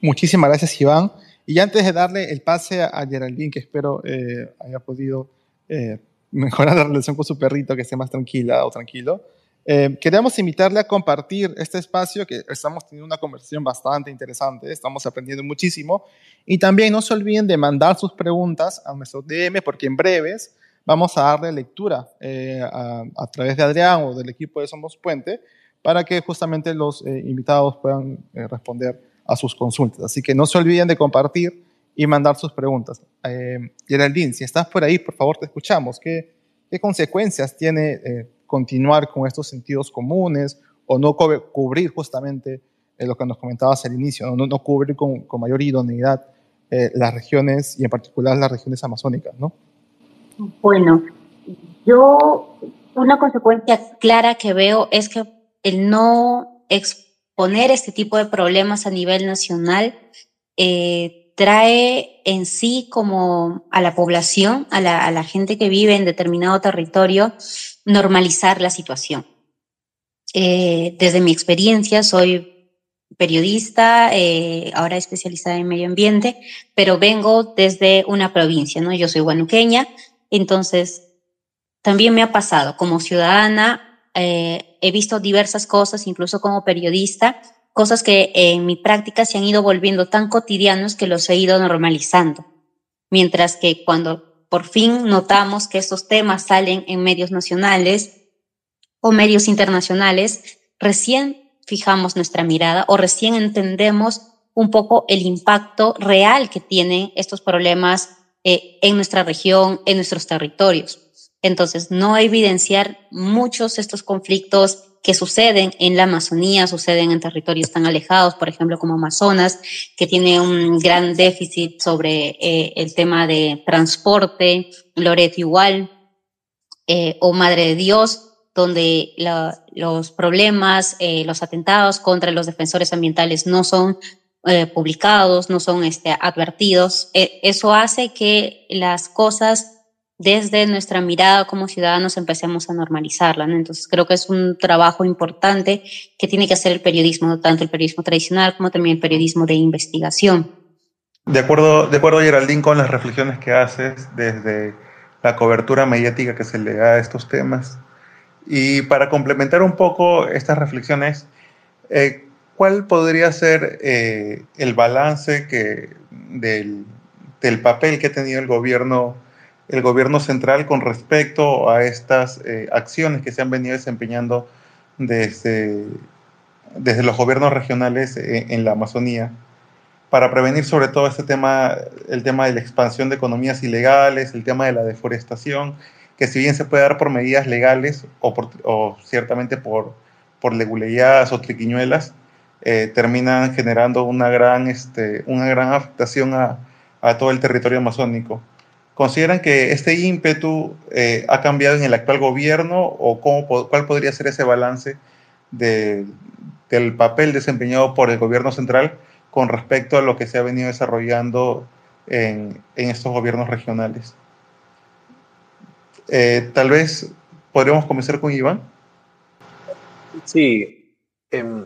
Muchísimas gracias, Iván. Y antes de darle el pase a Geraldine, que espero eh, haya podido eh, mejorar la relación con su perrito, que esté más tranquila o tranquilo, eh, queremos invitarle a compartir este espacio, que estamos teniendo una conversación bastante interesante, estamos aprendiendo muchísimo. Y también no se olviden de mandar sus preguntas a nuestro DM, porque en breves vamos a darle lectura eh, a, través de Adrián o del equipo de Somos Puente para que justamente los eh, invitados puedan eh, responder a sus consultas. Así que no se olviden de compartir y mandar sus preguntas. Geraldine, si estás por ahí, por favor, te escuchamos. ¿Qué, qué consecuencias tiene continuar con estos sentidos comunes o no cubrir justamente lo que nos comentabas al inicio, no, no cubrir con, con mayor idoneidad las regiones y en particular las regiones amazónicas, ¿no? Bueno, yo una consecuencia clara que veo es que el no exponer este tipo de problemas a nivel nacional eh, trae en sí como a la población, a la, gente que vive en determinado territorio, normalizar la situación. Eh, desde mi experiencia, soy periodista, eh, ahora especializada en medio ambiente, pero vengo desde una provincia, ¿no? Yo soy guanuqueña, entonces, también me ha pasado como ciudadana, eh, he visto diversas cosas, incluso como periodista, cosas que en mi práctica se han ido volviendo tan cotidianos que los he ido normalizando. Mientras que cuando por fin notamos que estos temas salen en medios nacionales o medios internacionales, recién fijamos nuestra mirada o recién entendemos un poco el impacto real que tienen estos problemas eh, en nuestra región, en nuestros territorios. Entonces, no evidenciar muchos estos conflictos que suceden en la Amazonía, suceden en territorios tan alejados, por ejemplo, como Amazonas, que tiene un gran déficit sobre eh, el tema de transporte, Loreto igual, eh, o Madre de Dios, donde los problemas, los atentados contra los defensores ambientales no son eh, publicados, no son este, advertidos. Eh, eso hace que las cosas desde nuestra mirada como ciudadanos empecemos a normalizarla. Entonces creo que es un trabajo importante que tiene que hacer el periodismo, tanto el periodismo tradicional como también el periodismo de investigación. De acuerdo, de acuerdo Geraldine, con las reflexiones que haces desde la cobertura mediática que se le da a estos temas. Y para complementar un poco estas reflexiones, eh, ¿cuál podría ser eh, el balance que, del, papel que ha tenido el gobierno, el gobierno central con respecto a estas eh, acciones que se han venido desempeñando desde, desde los gobiernos regionales en, en, la Amazonía para prevenir sobre todo este tema, el tema de la expansión de economías ilegales, el tema de la deforestación, que si bien se puede dar por medidas legales o, o ciertamente por, por o triquiñuelas, eh, terminan generando una gran, este, una gran afectación a, a, todo el territorio amazónico. ¿Consideran que este ímpetu eh, ha cambiado en el actual gobierno o cómo, cuál podría ser ese balance de, del papel desempeñado por el gobierno central con respecto a lo que se ha venido desarrollando en, estos gobiernos regionales? Eh, tal vez podríamos comenzar con Iván. Sí. Eh,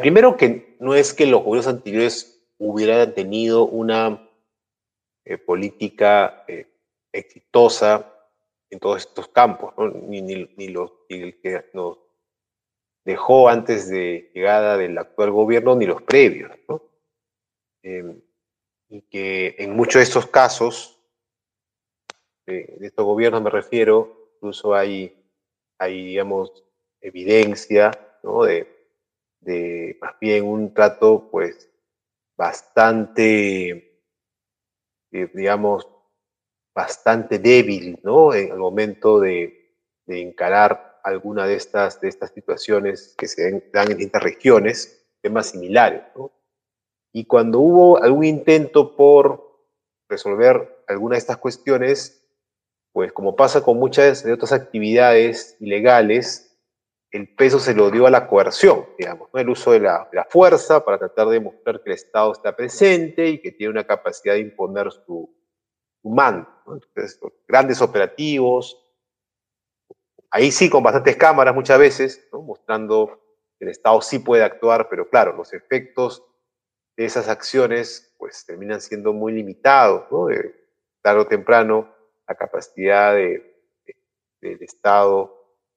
primero que no es que los gobiernos anteriores hubieran tenido una eh, política eh, exitosa en todos estos campos, ni, ni, los, el que nos dejó antes de llegada del actual gobierno, ni los previos. Em, y que en muchos de estos casos, de estos gobiernos me refiero, incluso hay, hay digamos, evidencia ¿no? de de más bien un trato pues bastante, eh, digamos, bastante débil, ¿no? En el momento de, de, encarar alguna de estas, de estas situaciones que se dan en distintas regiones, temas similares, ¿no? Y cuando hubo algún intento por resolver alguna de estas cuestiones, pues como pasa con muchas de otras actividades ilegales, el peso se lo dio a la coerción, digamos, el uso de la, fuerza para tratar de demostrar que el Estado está presente y que tiene una capacidad de imponer su, mando. Entonces, grandes operativos, ahí sí con bastantes cámaras muchas veces, mostrando que el Estado sí puede actuar, pero claro, los efectos de esas acciones pues terminan siendo muy limitados, ¿no? tarde o temprano la capacidad de, del Estado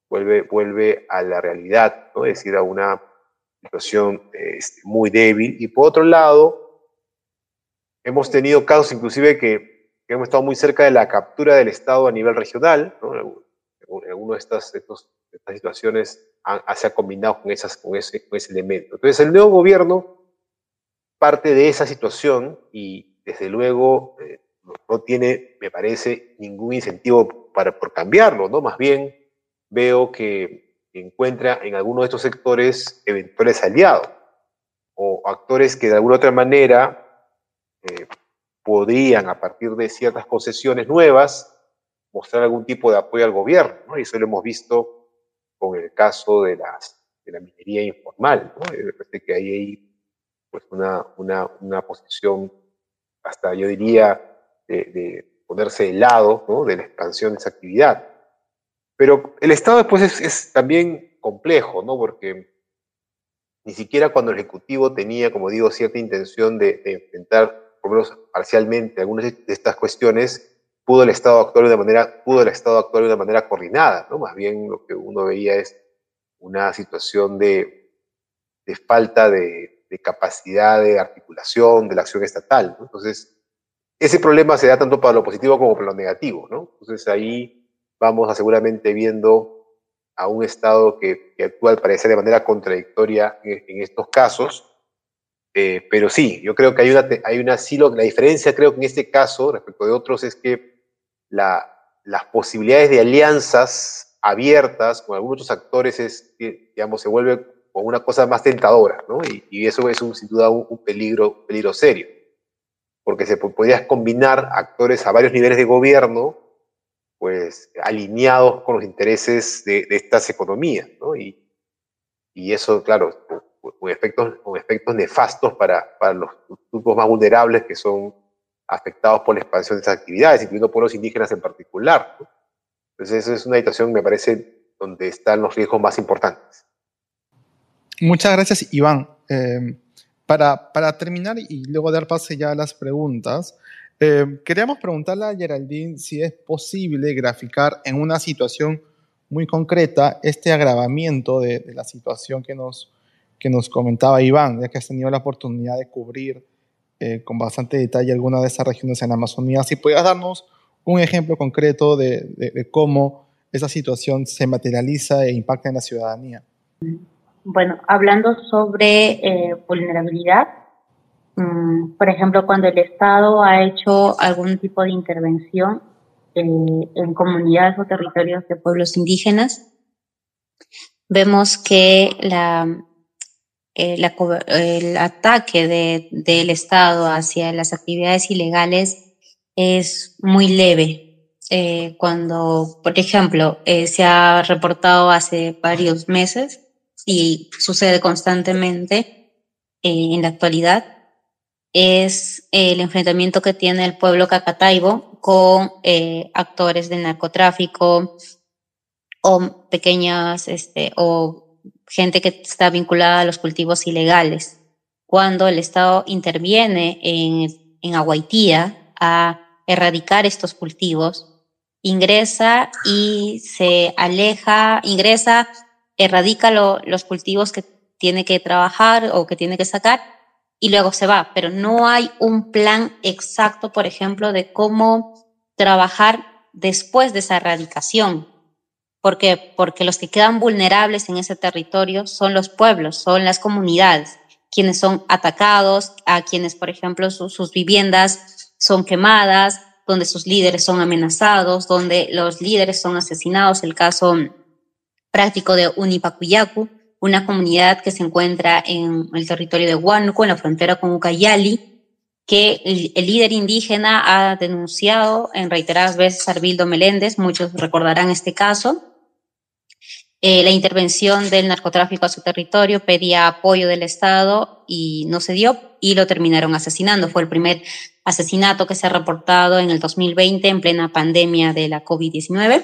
vuelve, vuelve a la realidad, ¿no? es decir, a una situación este, muy débil. Y por otro lado, hemos tenido casos inclusive que, hemos estado muy cerca de la captura del Estado a nivel regional. ¿no? Algunas de estas, estas situaciones se ha combinado con, esas, con, ese, con ese elemento. Entonces, el nuevo gobierno parte de esa situación y desde luego eh, no tiene, me parece, ningún incentivo para, por cambiarlo, ¿no? Más bien veo que encuentra en alguno de estos sectores eventuales aliados o actores que de alguna otra manera eh, podrían, a partir de ciertas concesiones nuevas, mostrar algún tipo de apoyo al gobierno, ¿no? Y eso lo hemos visto con el caso de, las, de la minería informal, ¿no? Parece que ahí hay pues una, una, una posición hasta yo diría de, ponerse de lado de la expansión de esa actividad. Pero el Estado después es, es, también complejo, ¿no? Porque ni siquiera cuando el Ejecutivo tenía, como digo, cierta intención de, enfrentar, por lo menos parcialmente, algunas de estas cuestiones, pudo el Estado actuar de una manera, pudo el Estado actuar de una manera coordinada, ¿no? Más bien lo que uno veía es una situación de, de falta de, de, capacidad de articulación de la acción estatal. ¿no? Entonces, ese problema se da tanto para lo positivo como para lo negativo, ¿no? Entonces ahí vamos a seguramente viendo a un Estado que, que actúa al parecer de manera contradictoria en, estos casos, eh, pero sí, yo creo que hay una, hay una sí, la diferencia creo que en este caso respecto de otros es que la, las posibilidades de alianzas abiertas con algunos otros actores es, digamos, se vuelve como una cosa más tentadora, ¿no? Y, y eso es un, sin duda un, un peligro, peligro serio porque se podías combinar actores a varios niveles de gobierno, pues alineados con los intereses de, estas economías, ¿no? Y, y, eso, claro, con efectos, con efectos nefastos para, para los grupos más vulnerables que son afectados por la expansión de esas actividades, incluyendo pueblos indígenas en particular. ¿no? Entonces, eso es una situación, me parece, donde están los riesgos más importantes. Muchas gracias, Iván. Eh, para, para terminar y luego dar pase ya a las preguntas, eh, queríamos preguntarle a Geraldine si es posible graficar en una situación muy concreta este agravamiento de, de, la situación que nos, que nos comentaba Iván, ya que has tenido la oportunidad de cubrir eh, con bastante detalle alguna de esas regiones en la Amazonía. Si pudieras darnos un ejemplo concreto de, de, de cómo esa situación se materializa e impacta en la ciudadanía. Bueno, hablando sobre eh, vulnerabilidad, um, por ejemplo, cuando el Estado ha hecho algún tipo de intervención en, en comunidades o territorios de pueblos indígenas, vemos que eh, el ataque de, del Estado hacia las actividades ilegales es muy leve. Eh, cuando, por ejemplo, eh, se ha reportado hace varios meses y sucede constantemente eh, en la actualidad, es el enfrentamiento que tiene el pueblo cacataibo con eh, actores del narcotráfico o pequeñas, este, o gente que está vinculada a los cultivos ilegales. Cuando el Estado interviene en, en Aguaitía a erradicar estos cultivos, ingresa y se aleja, ingresa erradica lo, los cultivos que tiene que trabajar o que tiene que sacar y luego se va, pero no hay un plan exacto, por ejemplo, de cómo trabajar después de esa erradicación. ¿Por qué? Porque los que quedan vulnerables en ese territorio son los pueblos, son las comunidades, quienes son atacados, a quienes, por ejemplo, su, sus viviendas son quemadas, donde sus líderes son amenazados, donde los líderes son asesinados. El caso práctico de Unipacuyacu, una comunidad que se encuentra en el territorio de Huánuco, en la frontera con Ucayali, que el, líder indígena ha denunciado en reiteradas veces a Arbildo Meléndez, muchos recordarán este caso. Eh, la intervención del narcotráfico a su territorio pedía apoyo del Estado y no se dio y lo terminaron asesinando. Fue el primer asesinato que se ha reportado en el 2020 en plena pandemia de la COVID-19.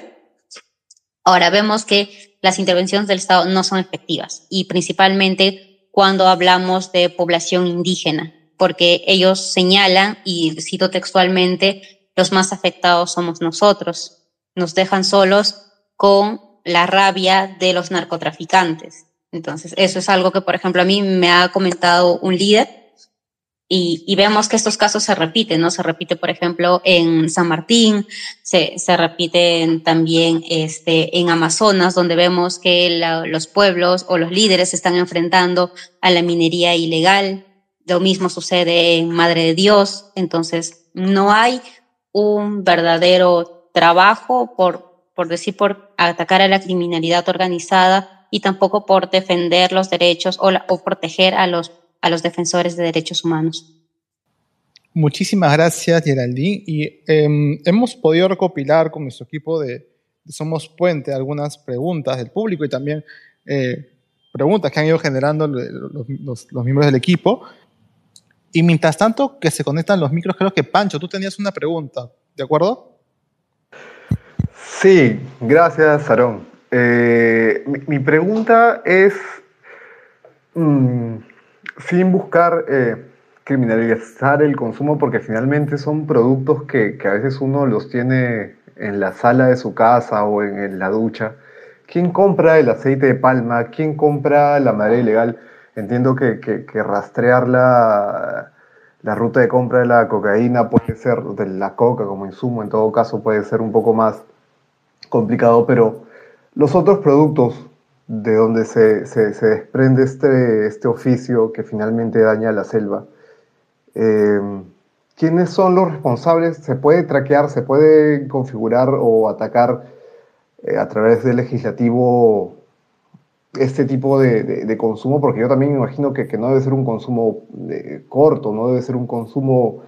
Ahora vemos que las intervenciones del Estado no son efectivas y principalmente cuando hablamos de población indígena porque ellos señalan, y cito textualmente, los más afectados somos nosotros. Nos dejan solos con la rabia de los narcotraficantes. Entonces, eso es algo que, por ejemplo, a mí me ha comentado un líder y, vemos que estos casos se repiten, ¿no? Se repite, por ejemplo, en San Martín, se, se repiten también este, en Amazonas, donde vemos que los pueblos o los líderes se están enfrentando a la minería ilegal, lo mismo sucede en Madre de Dios, entonces no hay un verdadero trabajo por, por decir, por atacar a la criminalidad organizada y tampoco por defender los derechos o, o proteger a los, a los defensores de derechos humanos. Muchísimas gracias, Geraldine. Y em, hemos podido recopilar con nuestro equipo de, Somos Puente algunas preguntas del público y también eh, preguntas que han ido generando los, los, miembros del equipo. Y mientras tanto que se conectan los micros, creo que Pancho, tú tenías una pregunta, ¿de acuerdo? Sí, gracias, Aarón. Eh, mi, pregunta es, mm, sin buscar eh, criminalizar el consumo, porque finalmente son productos que, a veces uno los tiene en la sala de su casa o en, la ducha. ¿Quién compra el aceite de palma? ¿Quién compra la madera ilegal? Entiendo que, rastrear la, ruta de compra de la cocaína puede ser, de la coca como insumo en todo caso puede ser un poco más complicado, pero los otros productos de donde se, desprende este, este oficio que finalmente daña la selva, eh, ¿quiénes son los responsables? ¿Se puede traquear, se puede configurar o atacar eh, a través del legislativo este tipo de, consumo, porque yo también me imagino que, no debe ser un consumo eh, corto, no debe ser un consumo,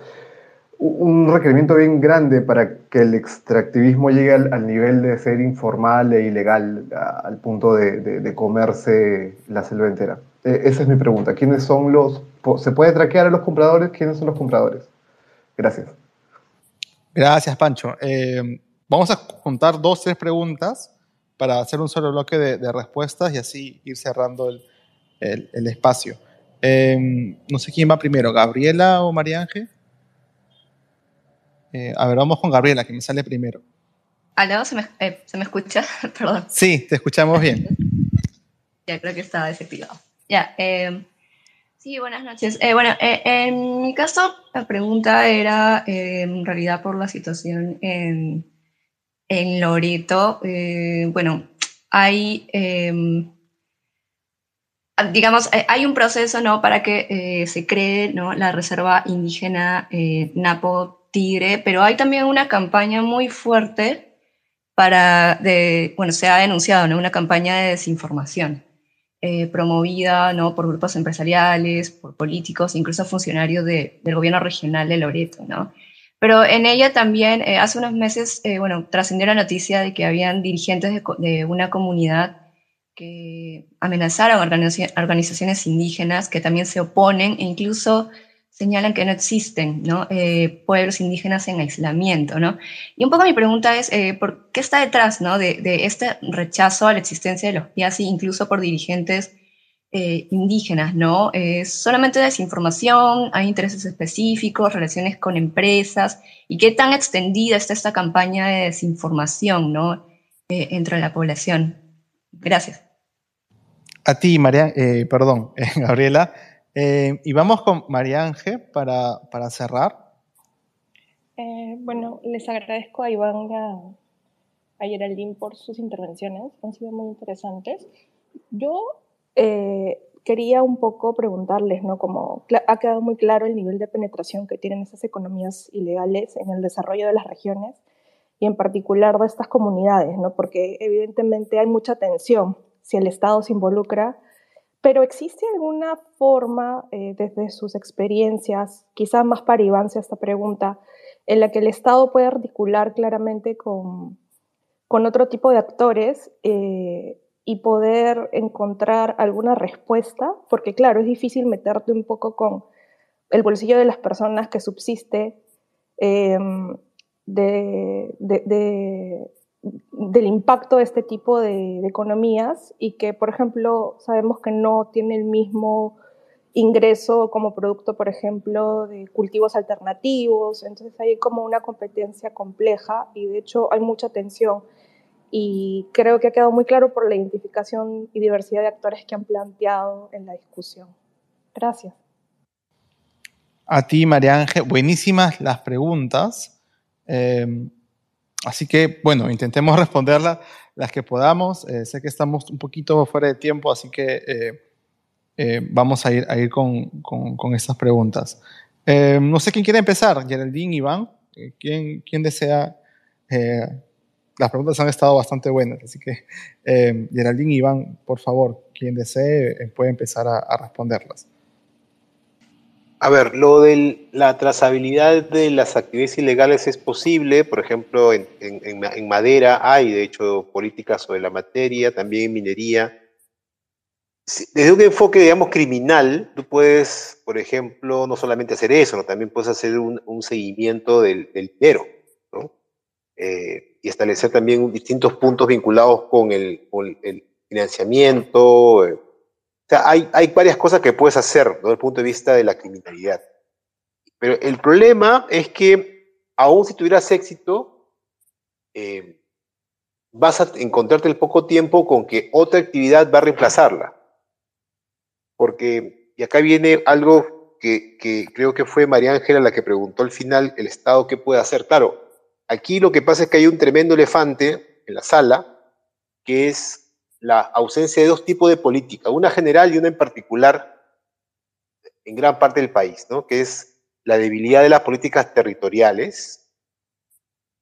un requerimiento bien grande para que el extractivismo llegue al, nivel de ser informal e ilegal, al punto de, comerse la selva entera. E, esa es mi pregunta. ¿Quiénes son los... ¿Se puede traquear a los compradores? ¿Quiénes son los compradores? Gracias. Gracias, Pancho. Eh, vamos a juntar dos, tres preguntas para hacer un solo bloque de, respuestas y así ir cerrando el, el, espacio. Em, no sé quién va primero, Gabriela o María Ángel. Eh, a ver, vamos con Gabriela, que me sale primero. ¿Aló? ¿Se me, eh, ¿se me escucha? Perdón. Sí, te escuchamos bien. ya, creo que estaba desactivado. Ya, em, sí, buenas noches. Eh, bueno, en mi caso, la pregunta era en realidad por la situación en en Loreto, eh, bueno, hay, em, digamos, eh, hay un proceso, ¿no? Para que eh, se cree, ¿no? La reserva indígena Napo Tigre, pero hay también una campaña muy fuerte para, de, bueno, se ha denunciado, ¿no? Una campaña de desinformación. promovida ¿no? por grupos empresariales, por políticos, incluso funcionarios de, del gobierno regional de Loreto. ¿no? Pero en ella también, eh, hace unos meses, eh, bueno, trascendió la noticia de que habían dirigentes de, una comunidad que amenazaron organizaciones indígenas que también se oponen e incluso señalan que no existen. Eh, pueblos indígenas en aislamiento. ¿no? Y un poco mi pregunta es, ¿por qué está detrás ¿no? de, este rechazo a la existencia de los PIASI, incluso por dirigentes eh, indígenas, ¿no? Solamente desinformación, hay intereses específicos, relaciones con empresas, y qué tan extendida está esta campaña de desinformación, ¿no? Eh, entre la población. Gracias. A ti, María, eh, perdón, Gabriela. Y vamos con María Ángel para, para cerrar. bueno, les agradezco a Iván y a, a Geraldine por sus intervenciones, han sido muy interesantes. Yo eh, quería un poco preguntarles, ¿no? Como ha quedado muy claro el nivel de penetración que tienen esas economías ilegales en el desarrollo de las regiones y en particular de estas comunidades, ¿no? Porque evidentemente hay mucha tensión. Si el Estado se involucra, pero ¿existe alguna forma, eh, desde sus experiencias, quizás más para Iván esta pregunta, en la que el Estado puede articular claramente con, con otro tipo de actores eh, y poder encontrar alguna respuesta? Porque claro, es difícil meterte un poco con el bolsillo de las personas que subsiste em, de, del impacto de este tipo de, economías y que, por ejemplo, sabemos que no tiene el mismo ingreso como producto, por ejemplo, de cultivos alternativos. Entonces hay como una competencia compleja y de hecho hay mucha tensión. Y creo que ha quedado muy claro por la identificación y diversidad de actores que han planteado en la discusión. Gracias. A ti, María Ángel, buenísimas las preguntas. Eh, Así que, bueno, intentemos responderlas las que podamos. Eh, sé que estamos un poquito fuera de tiempo, así que eh, eh, vamos a ir, a ir con, con, estas preguntas. no sé quién quiere empezar, Geraldine, Iván. ¿Quién, quién desea? las preguntas han estado bastante buenas, así que Geraldine, Iván, por favor, quien desee puede empezar a responderlas. A ver, lo de la trazabilidad de las actividades ilegales es posible, por ejemplo, en, madera hay, de hecho, políticas sobre la materia, también en minería. Desde un enfoque, digamos, criminal, tú puedes, por ejemplo, no solamente hacer eso, ¿no? también puedes hacer un, seguimiento del, dinero, ¿no? Eh, y establecer también distintos puntos vinculados con el, el financiamiento, eh, sea, hay, hay varias cosas que puedes hacer desde el punto de vista de la criminalidad. Pero el problema es que, aún si tuvieras éxito, eh, vas a encontrarte el poco tiempo con que otra actividad va a reemplazarla. Porque, y acá viene algo que, que creo que fue María Ángela la que preguntó al final, el Estado qué puede hacer. Claro, aquí lo que pasa es que hay un tremendo elefante en la sala, que es la ausencia de dos tipos de política, una general y una en particular en gran parte del país, ¿no? que es la debilidad de las políticas territoriales,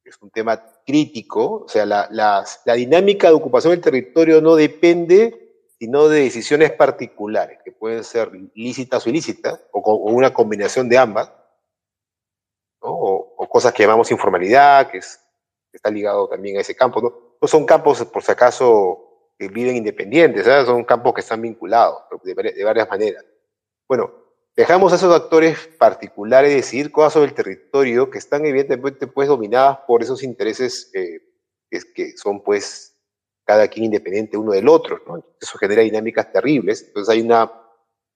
es un tema crítico, o sea, la, la, dinámica de ocupación del territorio no depende sino de decisiones particulares, que pueden ser lícitas o ilícitas, o, una combinación de ambas, o, cosas que llamamos informalidad, que, es, está ligado también a ese campo. ¿no? no son campos, por si acaso, que viven independientes, son campos que están vinculados de, varias maneras. Bueno, dejamos a esos actores particulares decidir cosas sobre el territorio que están evidentemente pues dominadas por esos intereses eh, que, son pues cada quien independiente uno del otro, ¿no? Eso genera dinámicas terribles. Entonces hay una,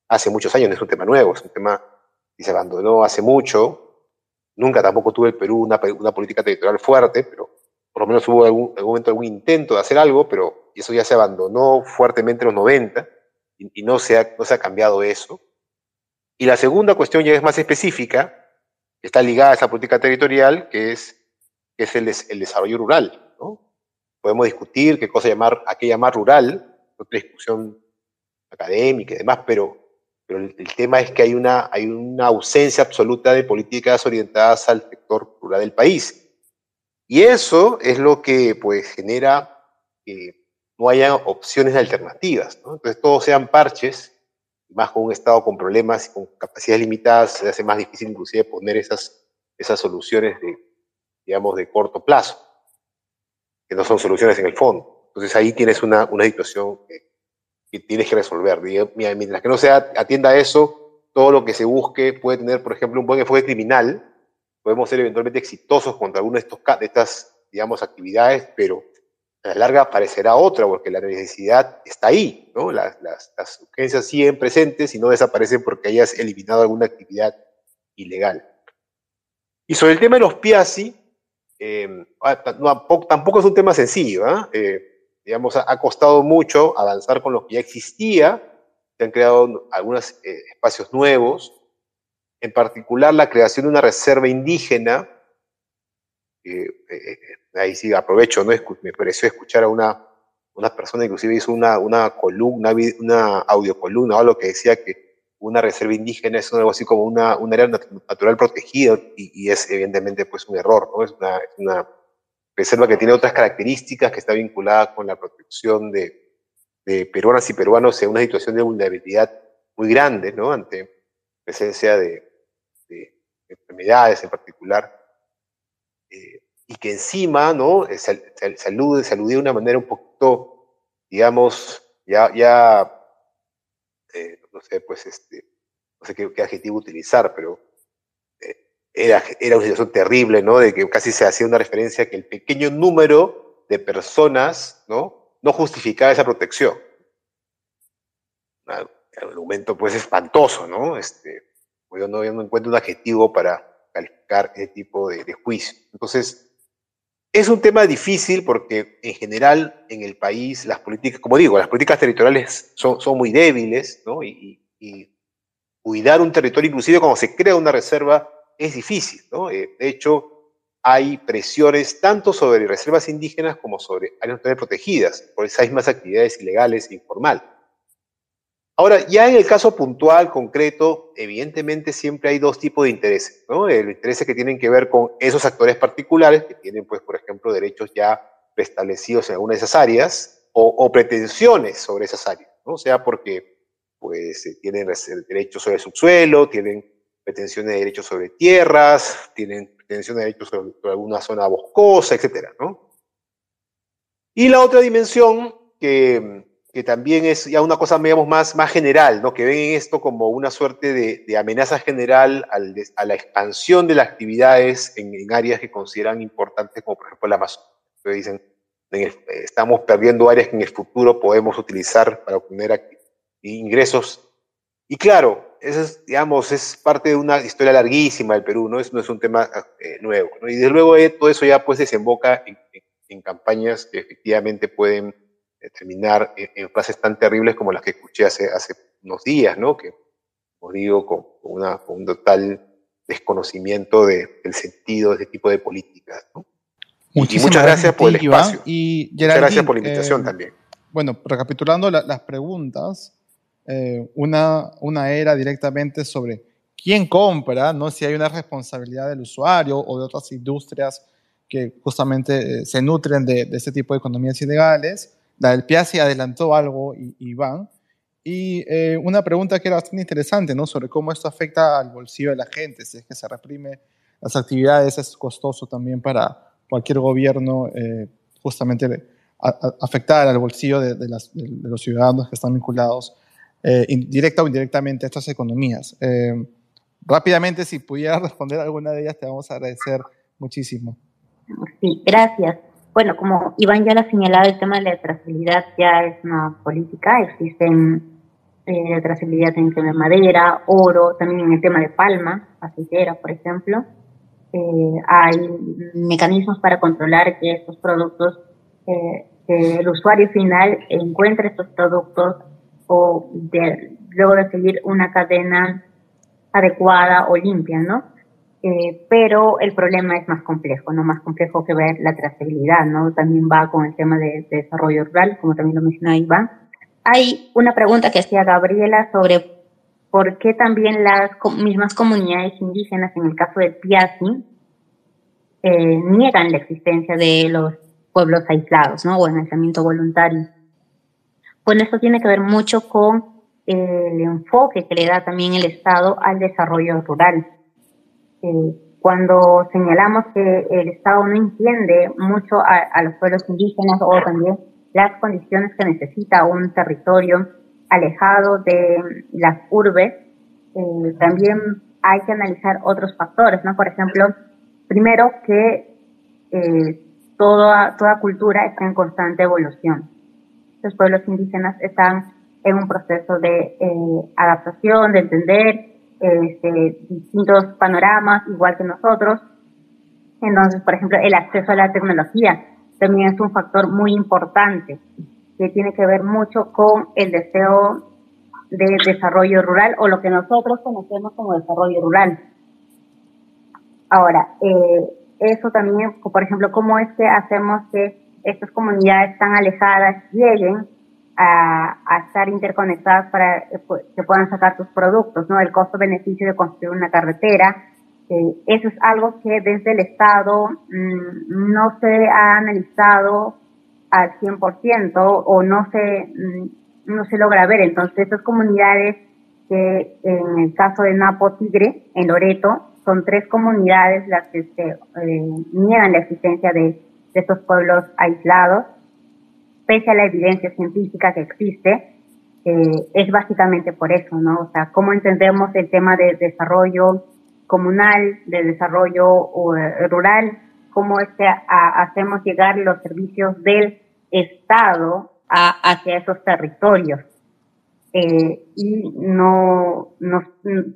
hace muchos años, no es un tema nuevo, es un tema que se abandonó hace mucho. Nunca tampoco tuvo el Perú una, política territorial fuerte, pero por lo menos hubo algún momento algún intento de hacer algo, pero y eso ya se abandonó fuertemente en los 90 y, no, se ha, no se ha cambiado eso. Y la segunda cuestión ya es más específica, está ligada a esa política territorial, que es, que es el, el, desarrollo rural. ¿no? Podemos discutir qué cosa llamar, qué llamar rural, otra discusión académica y demás, pero, pero el, el, tema es que hay una, hay una ausencia absoluta de políticas orientadas al sector rural del país. Y eso es lo que pues, genera eh, no haya opciones alternativas. Entonces, todos sean parches, más con un Estado con problemas y con capacidades limitadas, se hace más difícil inclusive poner esas, esas soluciones de, digamos, de corto plazo, que no son soluciones en el fondo. Entonces, ahí tienes una, una situación que, tienes que resolver. Mientras que no se atienda a eso, todo lo que se busque puede tener, por ejemplo, un buen enfoque criminal, podemos ser eventualmente exitosos contra alguna de, estos, de estas, digamos, actividades, pero a la larga parecerá otra, porque la necesidad está ahí, ¿no? Las, las, las, urgencias siguen presentes y no desaparecen porque hayas eliminado alguna actividad ilegal. Y sobre el tema de los PIASI, eh, ah, tampoco, es un tema sencillo, ¿ah? ¿eh? digamos, ha, costado mucho avanzar con lo que ya existía, se han creado algunos eh, espacios nuevos, en particular la creación de una reserva indígena, eh, eh, ahí sí aprovecho, ¿no? me pareció escuchar a una, una persona, inclusive hizo una, una columna, una audiocolumna o algo que decía que una reserva indígena es algo así como una, un área natural protegida y, es evidentemente pues un error, ¿no? Es una, una, reserva que tiene otras características, que está vinculada con la protección de, de peruanas y peruanos en una situación de vulnerabilidad muy grande, ¿no? Ante presencia de, enfermedades en particular. Eh, y que encima, ¿no? Salude, salude de una manera un poquito, digamos, ya, ya eh, no sé, pues, este, no sé qué, adjetivo utilizar, pero eh, era, era una situación terrible, ¿no? De que casi se hacía una referencia a que el pequeño número de personas, ¿no? No justificaba esa protección. Un argumento, pues, espantoso, ¿no? Este, yo no, yo no encuentro un adjetivo para calificar ese tipo de juicio. Entonces, es un tema difícil porque en general en el país las políticas, como digo, las políticas territoriales son, son muy débiles, ¿no? Y, cuidar un territorio, inclusive cuando se crea una reserva, es difícil, ¿no? Eh, de hecho, hay presiones tanto sobre reservas indígenas como sobre áreas protegidas por esas mismas actividades ilegales e informales. Ahora, ya en el caso puntual, concreto, evidentemente siempre hay dos tipos de intereses, ¿no? El interés que tienen que ver con esos actores particulares que tienen, pues, por ejemplo, derechos ya preestablecidos en alguna de esas áreas o, pretensiones sobre esas áreas, ¿no? O sea, porque, pues, eh, tienen derechos sobre subsuelo, tienen pretensiones de derechos sobre tierras, tienen pretensiones de derechos sobre, sobre alguna zona boscosa, etcétera, ¿no? Y la otra dimensión que que también es ya una cosa, digamos, más, más general, ¿no? que ven esto como una suerte de, amenaza general a la expansión de las actividades en, áreas que consideran importantes, como por ejemplo la Amazonia. dicen, estamos perdiendo áreas que en el futuro podemos utilizar para obtener ingresos. Y claro, eso es, digamos, es parte de una historia larguísima del Perú, no es, no es un tema eh, nuevo. Y desde luego eh, todo eso ya pues desemboca en, en campañas que efectivamente pueden terminar en, frases tan terribles como las que escuché hace, hace unos días, ¿no? Que, os digo, con, una, un total desconocimiento del sentido de este tipo de políticas, ¿no? Muchísimas muchas gracias, por el espacio. Y muchas gracias por la invitación eh, también. Bueno, recapitulando las preguntas, eh, una, una era directamente sobre quién compra, ¿no? si hay una responsabilidad del usuario o de otras industrias que justamente eh, se nutren de, de, este tipo de economías ilegales. Del Piazzi adelantó algo, Iván. Y eh, una pregunta que era bastante interesante, ¿no? Sobre cómo esto afecta al bolsillo de la gente, si es que se reprime las actividades, es costoso también para cualquier gobierno eh, justamente afectar al bolsillo de, los ciudadanos que están vinculados eh, directa o indirectamente a estas economías. rápidamente, si pudieras responder alguna de ellas, te vamos a agradecer muchísimo. Sí, gracias. Bueno, como Iván ya lo ha señalado, el tema de la trazabilidad ya es una política. Existen eh, trazabilidad en tema de madera, oro, también en el tema de palma, aceitera, por ejemplo. Eh, hay mecanismos para controlar que estos productos, eh, que el usuario final encuentre estos productos o luego de seguir una cadena adecuada o limpia, ¿no? Eh, pero el problema es más complejo, ¿no? Más complejo que ver la trazabilidad, ¿no? También va con el tema de, desarrollo rural, como también lo mencionaba Iván. Hay una pregunta que hacía Gabriela sobre por qué también las mismas comunidades indígenas, en el caso de Piazzi, eh, niegan la existencia de los pueblos aislados, ¿no? O el aislamiento voluntario. Bueno, esto tiene que ver mucho con el enfoque que le da también el Estado al desarrollo rural eh, cuando señalamos que el Estado no entiende mucho a, los pueblos indígenas o también las condiciones que necesita un territorio alejado de las urbes, eh, también hay que analizar otros factores, ¿no? Por ejemplo, primero que eh, toda, toda cultura está en constante evolución. Los pueblos indígenas están en un proceso de adaptación, de entender este, distintos panoramas, igual que nosotros. Entonces, por ejemplo, el acceso a la tecnología también es un factor muy importante que tiene que ver mucho con el deseo de desarrollo rural o lo que nosotros conocemos como desarrollo rural. Ahora, eh, eso también, por ejemplo, cómo es que hacemos que estas comunidades tan alejadas lleguen a, estar interconectadas para eh, que puedan sacar sus productos, ¿no? El costo-beneficio de construir una carretera. Eh, eso es algo que desde el Estado mm, no se ha analizado al 100% o no se, mm, no se logra ver. Entonces, esas comunidades que en el caso de Napo Tigre, en Loreto, son tres comunidades las que se, eh, niegan la existencia de, de estos pueblos aislados, pese a la evidencia científica que existe, eh, es básicamente por eso, ¿no? O sea, cómo entendemos el tema de desarrollo comunal, de desarrollo eh, rural, cómo es que hacemos llegar los servicios del Estado hacia esos territorios. Eh, y no, no,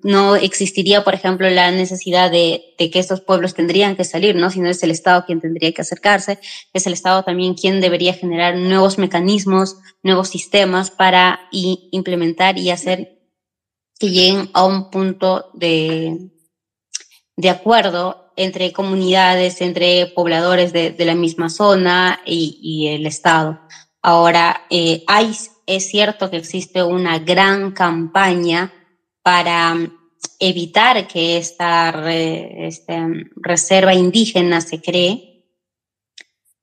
no, existiría, por ejemplo, la necesidad de, de, que estos pueblos tendrían que salir, ¿no? Sino es el Estado quien tendría que acercarse, es el Estado también quien debería generar nuevos mecanismos, nuevos sistemas para implementar y hacer que lleguen a un punto de, de acuerdo entre comunidades, entre pobladores de, de la misma zona y, y el Estado. Ahora, eh, hay es cierto que existe una gran campaña para mm, evitar que esta, este, reserva indígena se cree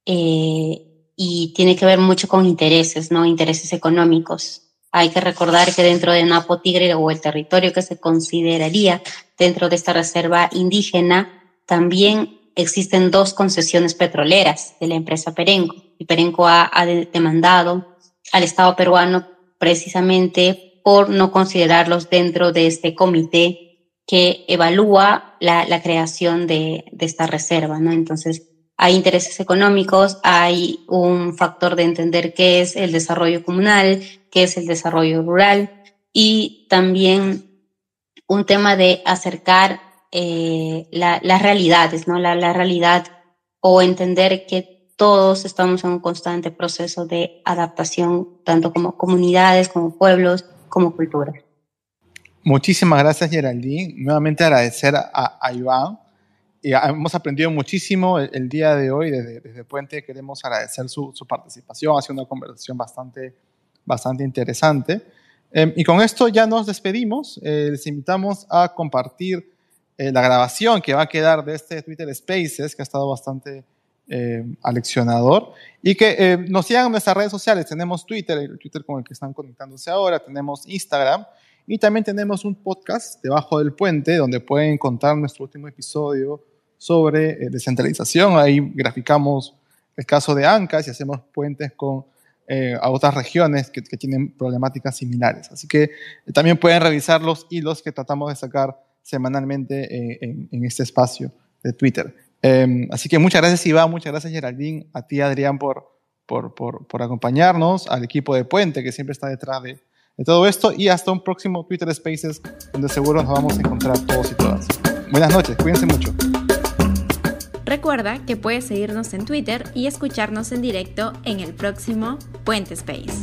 eh, y tiene que ver mucho con intereses, ¿no? Intereses económicos. Hay que recordar que dentro de Napo Tigre o el territorio que se consideraría dentro de esta reserva indígena, también existen dos concesiones petroleras de la empresa Perenco. Y Perenco ha demandado al Estado peruano precisamente por no considerarlos dentro de este comité que evalúa la, la creación de, de, esta reserva, ¿no? Entonces, hay intereses económicos, hay un factor de entender qué es el desarrollo comunal, qué es el desarrollo rural y también un tema de acercar eh, la, las realidades, ¿no? La, la realidad o entender que todos estamos en un constante proceso de adaptación, tanto como comunidades, como pueblos, como culturas. Muchísimas gracias, Geraldine. Nuevamente agradecer a, Iván. Y hemos aprendido muchísimo el, día de hoy desde, desde, Puente. Queremos agradecer su, su, participación. Ha sido una conversación bastante, bastante interesante. Eh, y con esto ya nos despedimos. Eh, les invitamos a compartir eh, la grabación que va a quedar de este Twitter Spaces, que ha estado bastante eh, aleccionador y que eh, nos sigan en nuestras redes sociales. Tenemos Twitter, el Twitter con el que están conectándose ahora, tenemos Instagram y también tenemos un podcast debajo del puente donde pueden encontrar nuestro último episodio sobre eh, descentralización. Ahí graficamos el caso de Ancas y hacemos puentes con eh, a otras regiones que, que, tienen problemáticas similares. Así que también pueden revisar los hilos que tratamos de sacar semanalmente en, en este espacio de Twitter. Eh, así que muchas gracias Iván, muchas gracias Geraldine, a ti Adrián por, por, por, por, acompañarnos, al equipo de Puente que siempre está detrás de, de, todo esto y hasta un próximo Twitter Spaces donde seguro nos vamos a encontrar todos y todas. Buenas noches, cuídense mucho. Recuerda que puedes seguirnos en Twitter y escucharnos en directo en el próximo Puente Space.